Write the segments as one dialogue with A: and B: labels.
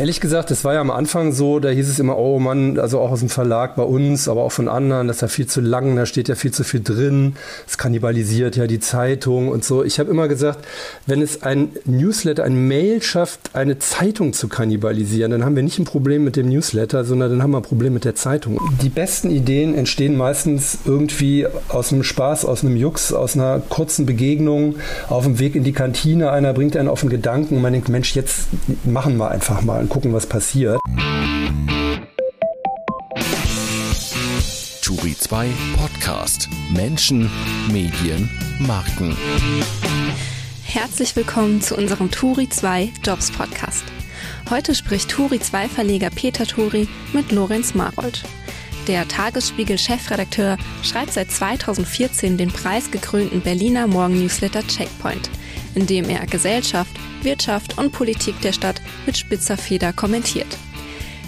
A: Ehrlich gesagt, das war ja am Anfang so, da hieß es immer, oh Mann, also auch aus dem Verlag bei uns, aber auch von anderen, das ist ja viel zu lang, da steht ja viel zu viel drin, es kannibalisiert ja die Zeitung und so. Ich habe immer gesagt, wenn es ein Newsletter, ein Mail schafft, eine Zeitung zu kannibalisieren, dann haben wir nicht ein Problem mit dem Newsletter, sondern dann haben wir ein Problem mit der Zeitung. Die besten Ideen entstehen meistens irgendwie aus einem Spaß, aus einem Jux, aus einer kurzen Begegnung, auf dem Weg in die Kantine, einer bringt einen auf den Gedanken und man denkt, Mensch, jetzt machen wir einfach mal gucken, was passiert.
B: Turi 2 Podcast. Menschen, Medien, Marken.
C: Herzlich willkommen zu unserem Turi 2 Jobs Podcast. Heute spricht Turi 2 Verleger Peter Turi mit Lorenz Marold. Der Tagesspiegel-Chefredakteur schreibt seit 2014 den preisgekrönten Berliner Morgen-Newsletter Checkpoint, in dem er Gesellschaft, Wirtschaft und Politik der Stadt mit spitzer Feder kommentiert.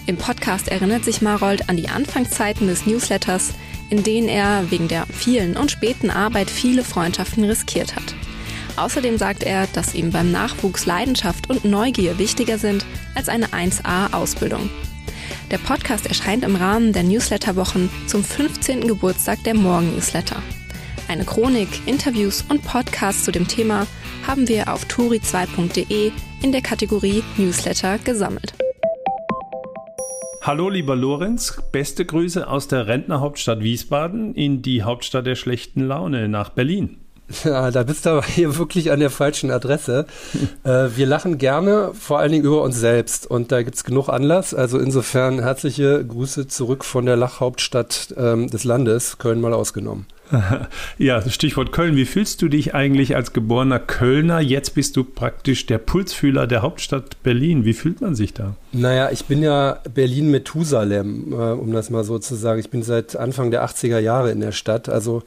C: Im Podcast erinnert sich Marold an die Anfangszeiten des Newsletters, in denen er wegen der vielen und späten Arbeit viele Freundschaften riskiert hat. Außerdem sagt er, dass ihm beim Nachwuchs Leidenschaft und Neugier wichtiger sind als eine 1A-Ausbildung. Der Podcast erscheint im Rahmen der Newsletterwochen zum 15. Geburtstag der Morgen-Newsletter. Eine Chronik, Interviews und Podcasts zu dem Thema haben wir auf turi2.de in der Kategorie Newsletter gesammelt.
D: Hallo lieber Lorenz, beste Grüße aus der Rentnerhauptstadt Wiesbaden in die Hauptstadt der schlechten Laune nach Berlin.
A: Ja, da bist du aber hier wirklich an der falschen Adresse. äh, wir lachen gerne, vor allen Dingen über uns selbst. Und da gibt es genug Anlass. Also insofern herzliche Grüße zurück von der Lachhauptstadt ähm, des Landes, Köln mal ausgenommen.
D: Ja, Stichwort Köln. Wie fühlst du dich eigentlich als geborener Kölner? Jetzt bist du praktisch der Pulsfühler der Hauptstadt Berlin. Wie fühlt man sich da?
A: Naja, ich bin ja Berlin-Methusalem, äh, um das mal so zu sagen. Ich bin seit Anfang der 80er Jahre in der Stadt. Also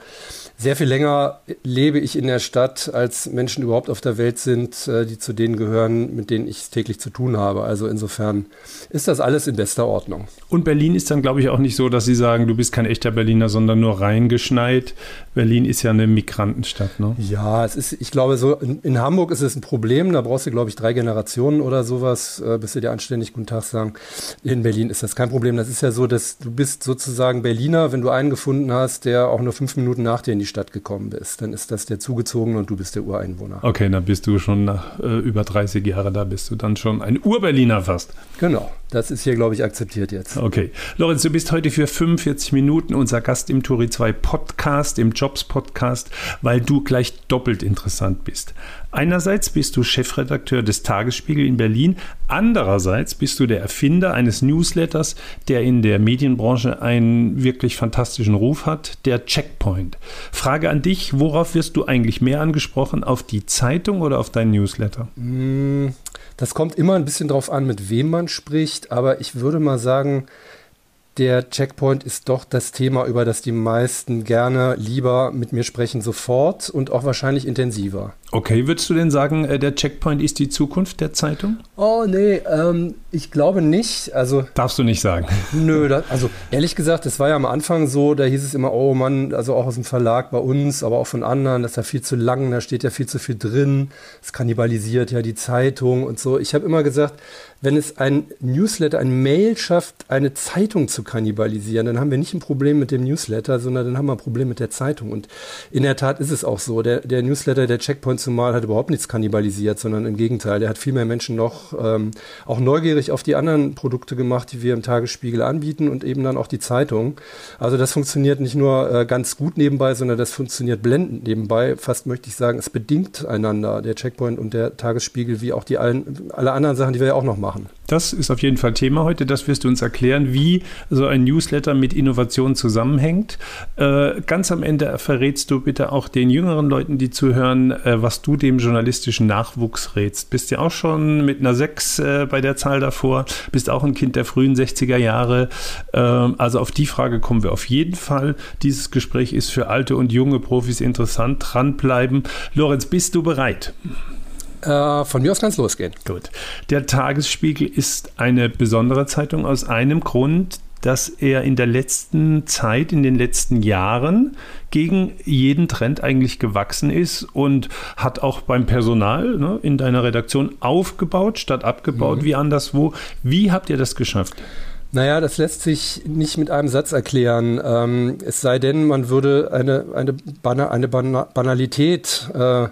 A: sehr viel länger lebe ich in der Stadt, als Menschen überhaupt auf der Welt sind, äh, die zu denen gehören, mit denen ich täglich zu tun habe. Also insofern ist das alles in bester Ordnung.
D: Und Berlin ist dann, glaube ich, auch nicht so, dass Sie sagen, du bist kein echter Berliner, sondern nur reingeschneit. Berlin ist ja eine Migrantenstadt, ne?
A: Ja, es ist, ich glaube, so in, in Hamburg ist es ein Problem. Da brauchst du, glaube ich, drei Generationen oder sowas, äh, bis sie dir anständig Guten Tag sagen. In Berlin ist das kein Problem. Das ist ja so, dass du bist sozusagen Berliner, wenn du einen gefunden hast, der auch nur fünf Minuten nach dir in die Stadt gekommen ist. Dann ist das der Zugezogene und du bist der Ureinwohner.
D: Okay, dann bist du schon nach äh, über 30 Jahren da, bist du dann schon ein Urberliner fast.
A: Genau, das ist hier, glaube ich, akzeptiert jetzt.
D: Okay. Lorenz, du bist heute für 45 Minuten unser Gast im Turi 2 Podcast, im Jobs Podcast, weil du gleich doppelt interessant bist. Einerseits bist du Chefredakteur des Tagesspiegel in Berlin, andererseits bist du der Erfinder eines Newsletters, der in der Medienbranche einen wirklich fantastischen Ruf hat, der Checkpoint. Frage an dich, worauf wirst du eigentlich mehr angesprochen? Auf die Zeitung oder auf dein Newsletter?
A: Mm, das kommt immer ein bisschen drauf an, mit wem man spricht, aber ich würde mal sagen, der Checkpoint ist doch das Thema, über das die meisten gerne lieber mit mir sprechen, sofort und auch wahrscheinlich intensiver.
D: Okay, würdest du denn sagen, äh, der Checkpoint ist die Zukunft der Zeitung?
A: Oh, nee, ähm, ich glaube nicht. Also,
D: Darfst du nicht sagen.
A: Nö, das, also ehrlich gesagt, das war ja am Anfang so, da hieß es immer, oh Mann, also auch aus dem Verlag bei uns, aber auch von anderen, das ist ja viel zu lang, da steht ja viel zu viel drin, es kannibalisiert ja die Zeitung und so. Ich habe immer gesagt, wenn es ein Newsletter, ein Mail schafft, eine Zeitung zu kannibalisieren, dann haben wir nicht ein Problem mit dem Newsletter, sondern dann haben wir ein Problem mit der Zeitung. Und in der Tat ist es auch so. Der, der Newsletter, der Checkpoint zumal, hat überhaupt nichts kannibalisiert, sondern im Gegenteil. Der hat viel mehr Menschen noch ähm, auch neugierig auf die anderen Produkte gemacht, die wir im Tagesspiegel anbieten und eben dann auch die Zeitung. Also das funktioniert nicht nur äh, ganz gut nebenbei, sondern das funktioniert blendend nebenbei. Fast möchte ich sagen, es bedingt einander, der Checkpoint und der Tagesspiegel, wie auch die allen, alle anderen Sachen, die wir ja auch noch machen.
D: Das ist auf jeden Fall Thema heute. Das wirst du uns erklären, wie so ein Newsletter mit Innovation zusammenhängt. Äh, ganz am Ende verrätst du bitte auch den jüngeren Leuten, die zuhören, äh, was du dem journalistischen Nachwuchs rätst. Bist ja auch schon mit einer 6 äh, bei der Zahl davor, bist auch ein Kind der frühen 60er Jahre. Ähm, also auf die Frage kommen wir auf jeden Fall. Dieses Gespräch ist für alte und junge Profis interessant. Dranbleiben. Lorenz, bist du bereit?
A: Äh, von mir aus kann es losgehen.
D: Gut. Der Tagesspiegel ist eine besondere Zeitung aus einem Grund. dass er in der letzten Zeit, in den letzten Jahren gegen jeden Trend eigentlich gewachsen ist und hat auch beim Personal ne, in deiner Redaktion aufgebaut statt abgebaut, mhm. wie anderswo. Wie habt ihr das geschafft?
A: Naja, das lässt sich nicht mit einem Satz erklären. Ähm, es sei denn, man würde eine, eine, Bana, eine Banalität äh,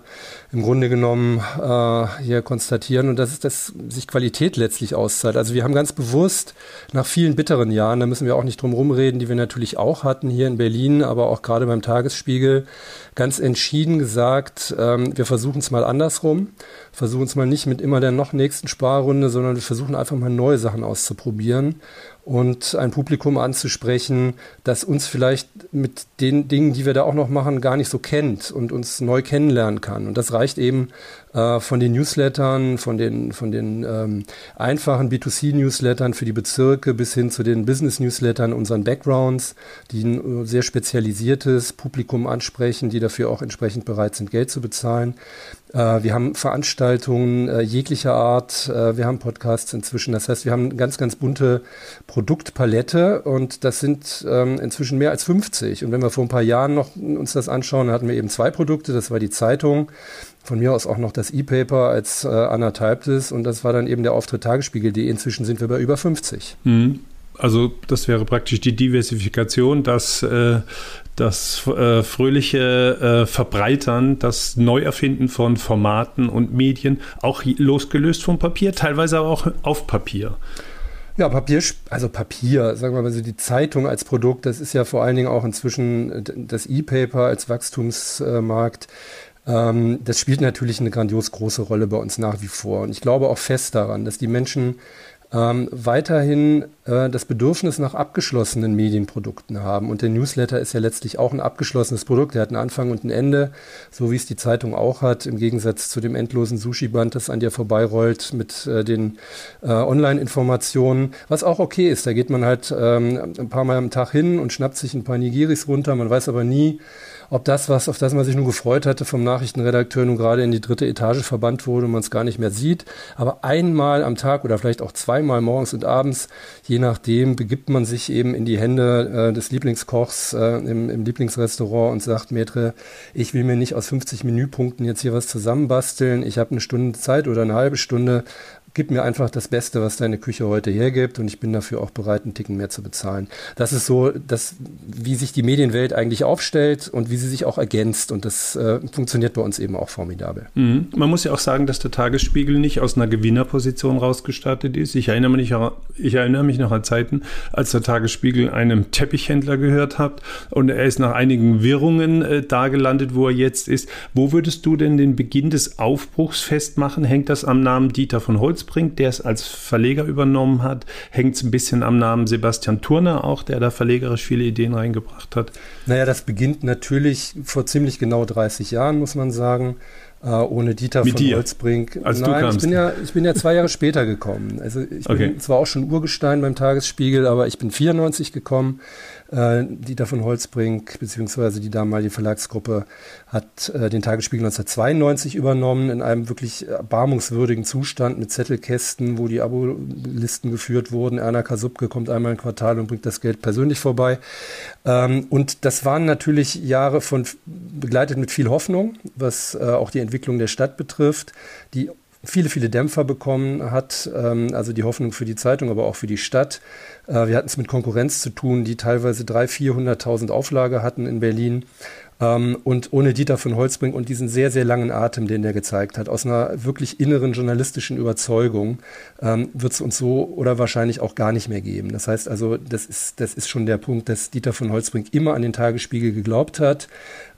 A: im Grunde genommen äh, hier konstatieren und das ist, dass sich Qualität letztlich auszahlt. Also wir haben ganz bewusst nach vielen bitteren Jahren, da müssen wir auch nicht drum rumreden, die wir natürlich auch hatten hier in Berlin, aber auch gerade beim Tagesspiegel, ganz entschieden gesagt, ähm, wir versuchen es mal andersrum, versuchen es mal nicht mit immer der noch nächsten Sparrunde, sondern wir versuchen einfach mal neue Sachen auszuprobieren und ein Publikum anzusprechen, das uns vielleicht mit den Dingen, die wir da auch noch machen, gar nicht so kennt und uns neu kennenlernen kann. Und das reicht eben äh, von den Newslettern, von den, von den ähm, einfachen B2C-Newslettern für die Bezirke bis hin zu den Business-Newslettern, unseren Backgrounds, die ein äh, sehr spezialisiertes Publikum ansprechen, die dafür auch entsprechend bereit sind, Geld zu bezahlen. Äh, wir haben Veranstaltungen äh, jeglicher Art. Äh, wir haben Podcasts inzwischen. Das heißt, wir haben eine ganz, ganz bunte Produktpalette und das sind ähm, inzwischen mehr als 50. Und wenn wir vor ein paar Jahren noch uns das anschauen, hatten wir eben zwei Produkte. Das war die Zeitung. Von mir aus auch noch das E-Paper als äh, anderthalbtes und das war dann eben der Auftritt Tagesspiegel.de. Inzwischen sind wir bei über 50.
D: Mhm. Also das wäre praktisch die Diversifikation, dass äh, das äh, fröhliche äh, Verbreitern, das Neuerfinden von Formaten und Medien, auch losgelöst vom Papier, teilweise aber auch auf Papier.
A: Ja, Papier, also Papier, sagen wir mal so, die Zeitung als Produkt, das ist ja vor allen Dingen auch inzwischen das E-Paper als Wachstumsmarkt. Ähm, das spielt natürlich eine grandios große Rolle bei uns nach wie vor. Und ich glaube auch fest daran, dass die Menschen ähm, weiterhin äh, das Bedürfnis nach abgeschlossenen Medienprodukten haben. Und der Newsletter ist ja letztlich auch ein abgeschlossenes Produkt. Der hat einen Anfang und ein Ende, so wie es die Zeitung auch hat, im Gegensatz zu dem endlosen Sushi-Band, das an dir vorbeirollt mit äh, den äh, Online-Informationen, was auch okay ist. Da geht man halt ähm, ein paar Mal am Tag hin und schnappt sich ein paar Nigiris runter. Man weiß aber nie, ob das, was, auf das man sich nun gefreut hatte, vom Nachrichtenredakteur nun gerade in die dritte Etage verbannt wurde und man es gar nicht mehr sieht. Aber einmal am Tag oder vielleicht auch zweimal morgens und abends, je nachdem, begibt man sich eben in die Hände äh, des Lieblingskochs äh, im, im Lieblingsrestaurant und sagt, Maitre, ich will mir nicht aus 50 Menüpunkten jetzt hier was zusammenbasteln. Ich habe eine Stunde Zeit oder eine halbe Stunde gib mir einfach das Beste, was deine Küche heute hergibt und ich bin dafür auch bereit, einen Ticken mehr zu bezahlen. Das ist so, das, wie sich die Medienwelt eigentlich aufstellt und wie sie sich auch ergänzt und das äh, funktioniert bei uns eben auch formidabel.
D: Mhm. Man muss ja auch sagen, dass der Tagesspiegel nicht aus einer Gewinnerposition rausgestartet ist. Ich erinnere mich, ich erinnere mich noch an Zeiten, als der Tagesspiegel einem Teppichhändler gehört hat und er ist nach einigen Wirrungen äh, da gelandet, wo er jetzt ist. Wo würdest du denn den Beginn des Aufbruchs festmachen? Hängt das am Namen Dieter von Holz bringt, der es als Verleger übernommen hat. Hängt es ein bisschen am Namen Sebastian Turner auch, der da verlegerisch viele Ideen reingebracht hat.
A: Naja, das beginnt natürlich vor ziemlich genau 30 Jahren, muss man sagen. Uh, ohne Dieter
D: Mit
A: von
D: dir?
A: Holzbrink.
D: Als
A: Nein,
D: du kamst.
A: ich bin ja, ich bin ja zwei Jahre später gekommen. Also ich okay. bin zwar auch schon Urgestein beim Tagesspiegel, aber ich bin 94 gekommen. Äh, Dieter von Holzbrink, beziehungsweise die damalige Verlagsgruppe, hat äh, den Tagesspiegel 1992 übernommen, in einem wirklich erbarmungswürdigen Zustand mit Zettelkästen, wo die Abolisten geführt wurden. Erna Kasubke kommt einmal im Quartal und bringt das Geld persönlich vorbei. Ähm, und das waren natürlich Jahre von begleitet mit viel Hoffnung, was äh, auch die Entwicklung der Stadt betrifft, die viele, viele Dämpfer bekommen hat. Ähm, also die Hoffnung für die Zeitung, aber auch für die Stadt. Äh, wir hatten es mit Konkurrenz zu tun, die teilweise 300.000, 400.000 Auflage hatten in Berlin. Ähm, und ohne Dieter von Holzbrink und diesen sehr, sehr langen Atem, den der gezeigt hat, aus einer wirklich inneren journalistischen Überzeugung, ähm, wird es uns so oder wahrscheinlich auch gar nicht mehr geben. Das heißt also, das ist, das ist schon der Punkt, dass Dieter von Holzbrink immer an den Tagesspiegel geglaubt hat,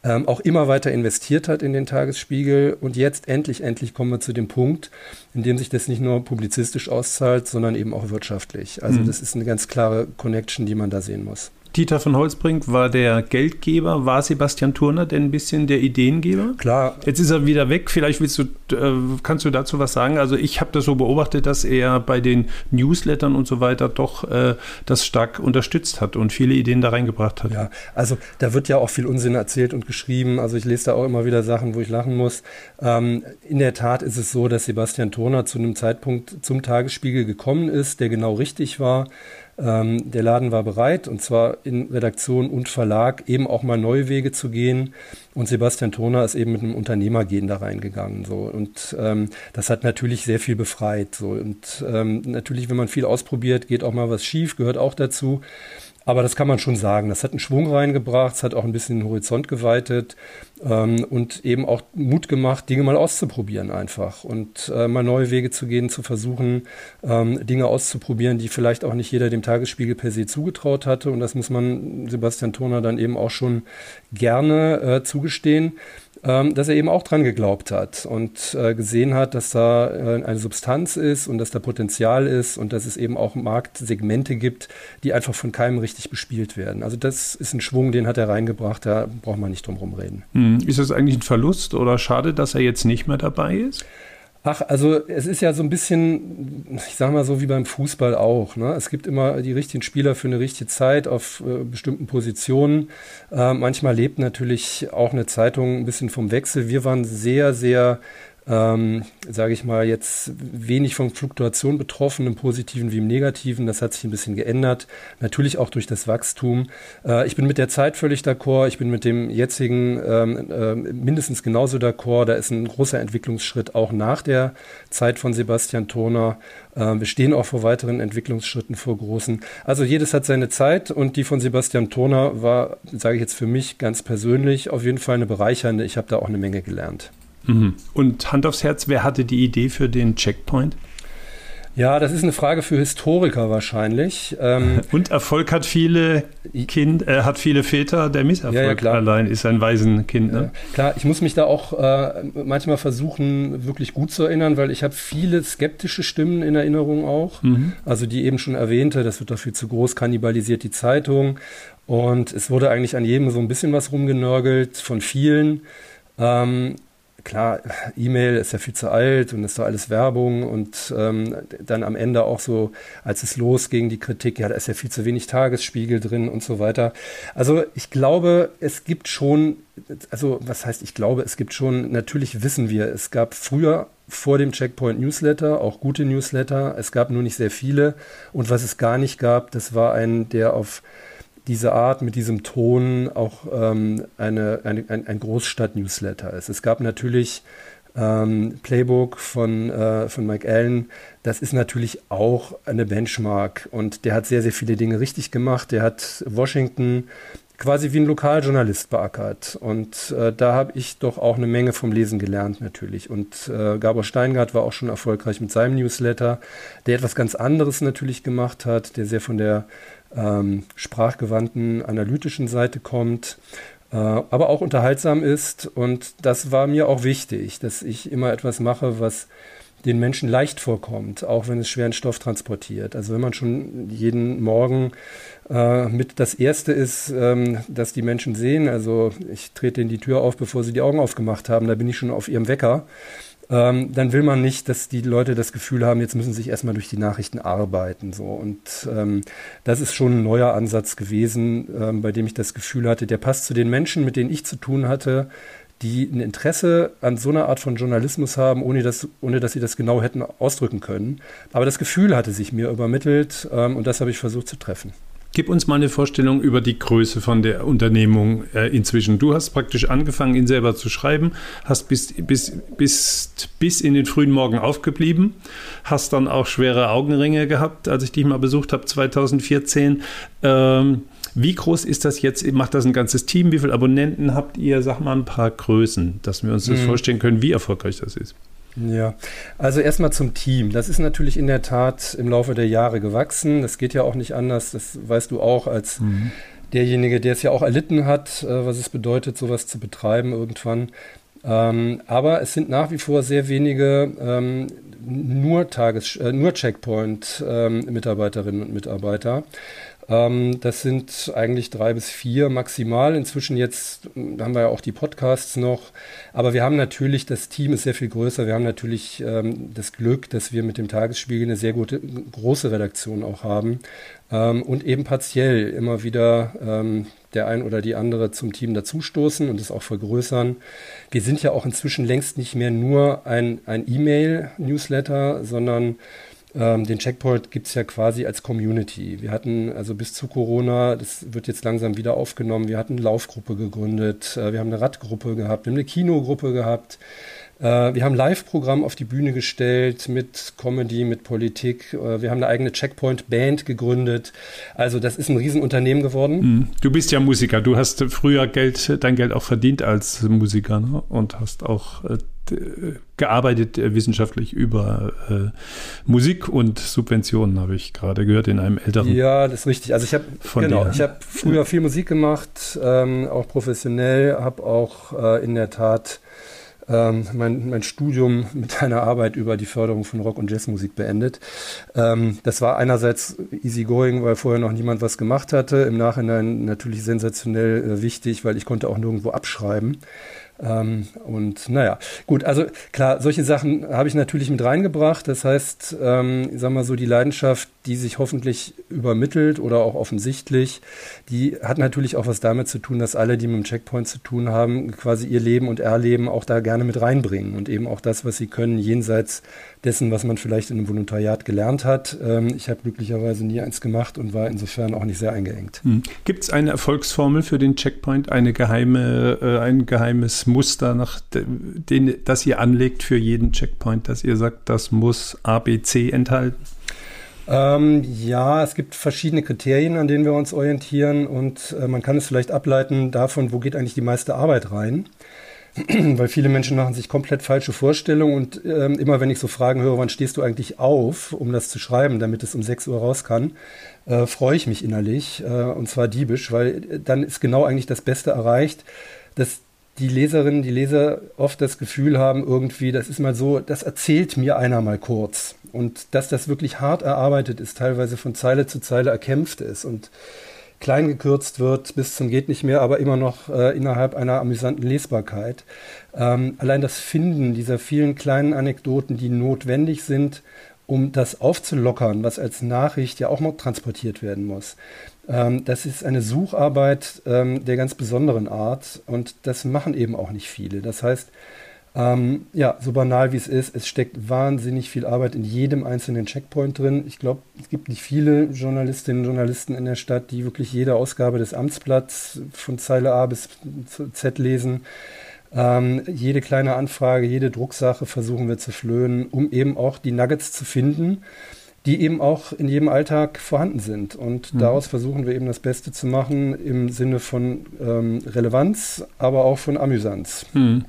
A: ähm, auch immer weiter investiert hat in den Tagesspiegel. Und jetzt endlich, endlich kommen wir zu dem Punkt, in dem sich das nicht nur publizistisch auszahlt, sondern eben auch wirtschaftlich. Also mhm. das ist eine ganz klare Connection, die man da sehen muss.
D: Dieter von Holzbrink war der Geldgeber, war Sebastian Turner denn ein bisschen der Ideengeber?
A: Klar.
D: Jetzt ist er wieder weg. Vielleicht willst du, äh, kannst du dazu was sagen? Also ich habe das so beobachtet, dass er bei den Newslettern und so weiter doch äh, das stark unterstützt hat und viele Ideen da reingebracht hat.
A: Ja, also da wird ja auch viel Unsinn erzählt und geschrieben. Also ich lese da auch immer wieder Sachen, wo ich lachen muss. Ähm, in der Tat ist es so, dass Sebastian Turner zu einem Zeitpunkt zum Tagesspiegel gekommen ist, der genau richtig war. Ähm, der Laden war bereit, und zwar in Redaktion und Verlag eben auch mal neue Wege zu gehen. Und Sebastian Toner ist eben mit einem Unternehmergehen da reingegangen. So. Und ähm, das hat natürlich sehr viel befreit. So. Und ähm, natürlich, wenn man viel ausprobiert, geht auch mal was schief, gehört auch dazu. Aber das kann man schon sagen. Das hat einen Schwung reingebracht, es hat auch ein bisschen den Horizont geweitet ähm, und eben auch Mut gemacht, Dinge mal auszuprobieren einfach und äh, mal neue Wege zu gehen, zu versuchen, ähm, Dinge auszuprobieren, die vielleicht auch nicht jeder dem Tagesspiegel per se zugetraut hatte. Und das muss man Sebastian Turner dann eben auch schon gerne äh, zugestehen ähm, dass er eben auch dran geglaubt hat und äh, gesehen hat, dass da äh, eine Substanz ist und dass da Potenzial ist und dass es eben auch Marktsegmente gibt, die einfach von keinem richtig bespielt werden. Also das ist ein Schwung, den hat er reingebracht, da braucht man nicht drum herum reden.
D: Hm. Ist das eigentlich ein Verlust oder schade, dass er jetzt nicht mehr dabei ist?
A: Ach, also es ist ja so ein bisschen, ich sag mal so wie beim Fußball auch. Ne? Es gibt immer die richtigen Spieler für eine richtige Zeit auf äh, bestimmten Positionen. Äh, manchmal lebt natürlich auch eine Zeitung ein bisschen vom Wechsel. Wir waren sehr, sehr ähm, sage ich mal, jetzt wenig von Fluktuation betroffen, im Positiven wie im Negativen. Das hat sich ein bisschen geändert. Natürlich auch durch das Wachstum. Äh, ich bin mit der Zeit völlig d'accord. Ich bin mit dem jetzigen ähm, äh, mindestens genauso d'accord. Da ist ein großer Entwicklungsschritt auch nach der Zeit von Sebastian Turner. Äh, wir stehen auch vor weiteren Entwicklungsschritten, vor großen. Also jedes hat seine Zeit und die von Sebastian Turner war, sage ich jetzt für mich ganz persönlich, auf jeden Fall eine bereichernde. Ich habe da auch eine Menge gelernt.
D: Mhm. Und Hand aufs Herz, wer hatte die Idee für den Checkpoint?
A: Ja, das ist eine Frage für Historiker wahrscheinlich.
D: Ähm, Und Erfolg hat viele Kind, äh, hat viele Väter. Der Misserfolg ja, ja, allein ist ein Waisenkind. Ne?
A: Ja, klar, ich muss mich da auch äh, manchmal versuchen, wirklich gut zu erinnern, weil ich habe viele skeptische Stimmen in Erinnerung auch. Mhm. Also die eben schon erwähnte, das wird dafür zu groß, kannibalisiert die Zeitung. Und es wurde eigentlich an jedem so ein bisschen was rumgenörgelt von vielen. Ähm, klar, E-Mail ist ja viel zu alt und ist doch alles Werbung und ähm, dann am Ende auch so, als es losging, die Kritik, ja, da ist ja viel zu wenig Tagesspiegel drin und so weiter. Also ich glaube, es gibt schon, also was heißt, ich glaube, es gibt schon, natürlich wissen wir, es gab früher vor dem Checkpoint Newsletter, auch gute Newsletter, es gab nur nicht sehr viele und was es gar nicht gab, das war ein, der auf diese Art mit diesem Ton auch ähm, eine, eine, ein, ein Großstadt-Newsletter ist. Es gab natürlich ähm, Playbook von, äh, von Mike Allen, das ist natürlich auch eine Benchmark und der hat sehr, sehr viele Dinge richtig gemacht. Der hat Washington quasi wie ein Lokaljournalist beackert. Und äh, da habe ich doch auch eine Menge vom Lesen gelernt natürlich. Und äh, Gabor Steingart war auch schon erfolgreich mit seinem Newsletter, der etwas ganz anderes natürlich gemacht hat, der sehr von der ähm, sprachgewandten analytischen Seite kommt, äh, aber auch unterhaltsam ist. Und das war mir auch wichtig, dass ich immer etwas mache, was den Menschen leicht vorkommt, auch wenn es schweren Stoff transportiert. Also wenn man schon jeden Morgen äh, mit das Erste ist, ähm, dass die Menschen sehen, also ich trete ihnen die Tür auf, bevor sie die Augen aufgemacht haben, da bin ich schon auf ihrem Wecker ähm, dann will man nicht, dass die Leute das Gefühl haben, jetzt müssen sie sich erstmal durch die Nachrichten arbeiten. So. Und ähm, das ist schon ein neuer Ansatz gewesen, ähm, bei dem ich das Gefühl hatte, der passt zu den Menschen, mit denen ich zu tun hatte, die ein Interesse an so einer Art von Journalismus haben, ohne dass, ohne dass sie das genau hätten ausdrücken können. Aber das Gefühl hatte sich mir übermittelt ähm, und das habe ich versucht zu treffen.
D: Gib uns mal eine Vorstellung über die Größe von der Unternehmung äh, inzwischen. Du hast praktisch angefangen, ihn selber zu schreiben, hast bis, bis, bis, bis in den frühen Morgen aufgeblieben, hast dann auch schwere Augenringe gehabt, als ich dich mal besucht habe 2014. Ähm, wie groß ist das jetzt? Macht das ein ganzes Team? Wie viele Abonnenten habt ihr? Sag mal ein paar Größen, dass wir uns das mhm. vorstellen können, wie erfolgreich das ist.
A: Ja, also erstmal zum Team. Das ist natürlich in der Tat im Laufe der Jahre gewachsen. Das geht ja auch nicht anders. Das weißt du auch als mhm. derjenige, der es ja auch erlitten hat, äh, was es bedeutet, sowas zu betreiben irgendwann. Ähm, aber es sind nach wie vor sehr wenige ähm, nur Tages, äh, nur Checkpoint-Mitarbeiterinnen ähm, und Mitarbeiter. Ähm, das sind eigentlich drei bis vier maximal. Inzwischen jetzt hm, haben wir ja auch die Podcasts noch. Aber wir haben natürlich, das Team ist sehr viel größer. Wir haben natürlich ähm, das Glück, dass wir mit dem Tagesspiegel eine sehr gute, große Redaktion auch haben. Ähm, und eben partiell immer wieder ähm, der ein oder die andere zum Team dazustoßen und es auch vergrößern. Wir sind ja auch inzwischen längst nicht mehr nur ein, ein E-Mail-Newsletter, sondern ähm, den Checkpoint gibt es ja quasi als Community. Wir hatten also bis zu Corona, das wird jetzt langsam wieder aufgenommen, wir hatten eine Laufgruppe gegründet, äh, wir haben eine Radgruppe gehabt, wir haben eine Kinogruppe gehabt. Äh, wir haben Live-Programm auf die Bühne gestellt mit Comedy, mit Politik. Äh, wir haben eine eigene Checkpoint-Band gegründet. Also das ist ein Riesenunternehmen geworden.
D: Mhm. Du bist ja Musiker. Du hast früher Geld, dein Geld auch verdient als Musiker ne? und hast auch äh, gearbeitet äh, wissenschaftlich über äh, Musik und Subventionen, habe ich gerade gehört in einem älteren.
A: Ja, das ist richtig. Also ich habe genau, ich habe früher viel Musik gemacht, ähm, auch professionell, habe auch äh, in der Tat ähm, mein, mein Studium mit einer Arbeit über die Förderung von Rock- und Jazzmusik beendet. Ähm, das war einerseits easygoing, weil vorher noch niemand was gemacht hatte. Im Nachhinein natürlich sensationell äh, wichtig, weil ich konnte auch nirgendwo abschreiben. Ähm, und naja, gut, also klar, solche Sachen habe ich natürlich mit reingebracht. Das heißt, ähm, ich sag mal so, die Leidenschaft, die sich hoffentlich übermittelt oder auch offensichtlich, die hat natürlich auch was damit zu tun, dass alle, die mit dem Checkpoint zu tun haben, quasi ihr Leben und Erleben auch da gerne mit reinbringen und eben auch das, was sie können, jenseits dessen, was man vielleicht in einem Volontariat gelernt hat. Ähm, ich habe glücklicherweise nie eins gemacht und war insofern auch nicht sehr eingeengt.
D: Hm. Gibt es eine Erfolgsformel für den Checkpoint, eine geheime, äh, ein geheimes Muster, nach den, das ihr anlegt für jeden Checkpoint, dass ihr sagt, das muss ABC enthalten?
A: Ähm, ja, es gibt verschiedene Kriterien, an denen wir uns orientieren und äh, man kann es vielleicht ableiten davon, wo geht eigentlich die meiste Arbeit rein. weil viele Menschen machen sich komplett falsche Vorstellungen und ähm, immer wenn ich so Fragen höre, wann stehst du eigentlich auf, um das zu schreiben, damit es um 6 Uhr raus kann, äh, freue ich mich innerlich äh, und zwar diebisch, weil äh, dann ist genau eigentlich das Beste erreicht, dass die Leserinnen, die Leser oft das Gefühl haben, irgendwie, das ist mal so, das erzählt mir einer mal kurz. Und dass das wirklich hart erarbeitet ist, teilweise von Zeile zu Zeile erkämpft ist und klein gekürzt wird bis zum geht nicht mehr, aber immer noch äh, innerhalb einer amüsanten Lesbarkeit. Ähm, allein das Finden dieser vielen kleinen Anekdoten, die notwendig sind, um das aufzulockern, was als Nachricht ja auch noch transportiert werden muss. Ähm, das ist eine Sucharbeit ähm, der ganz besonderen Art und das machen eben auch nicht viele. Das heißt, ähm, ja, so banal wie es ist, es steckt wahnsinnig viel Arbeit in jedem einzelnen Checkpoint drin. Ich glaube, es gibt nicht viele Journalistinnen und Journalisten in der Stadt, die wirklich jede Ausgabe des Amtsblatts von Zeile A bis Z lesen. Ähm, jede kleine Anfrage, jede Drucksache versuchen wir zu flöhen, um eben auch die Nuggets zu finden die eben auch in jedem Alltag vorhanden sind. Und mhm. daraus versuchen wir eben das Beste zu machen im Sinne von ähm, Relevanz, aber auch von Amüsanz. Mhm.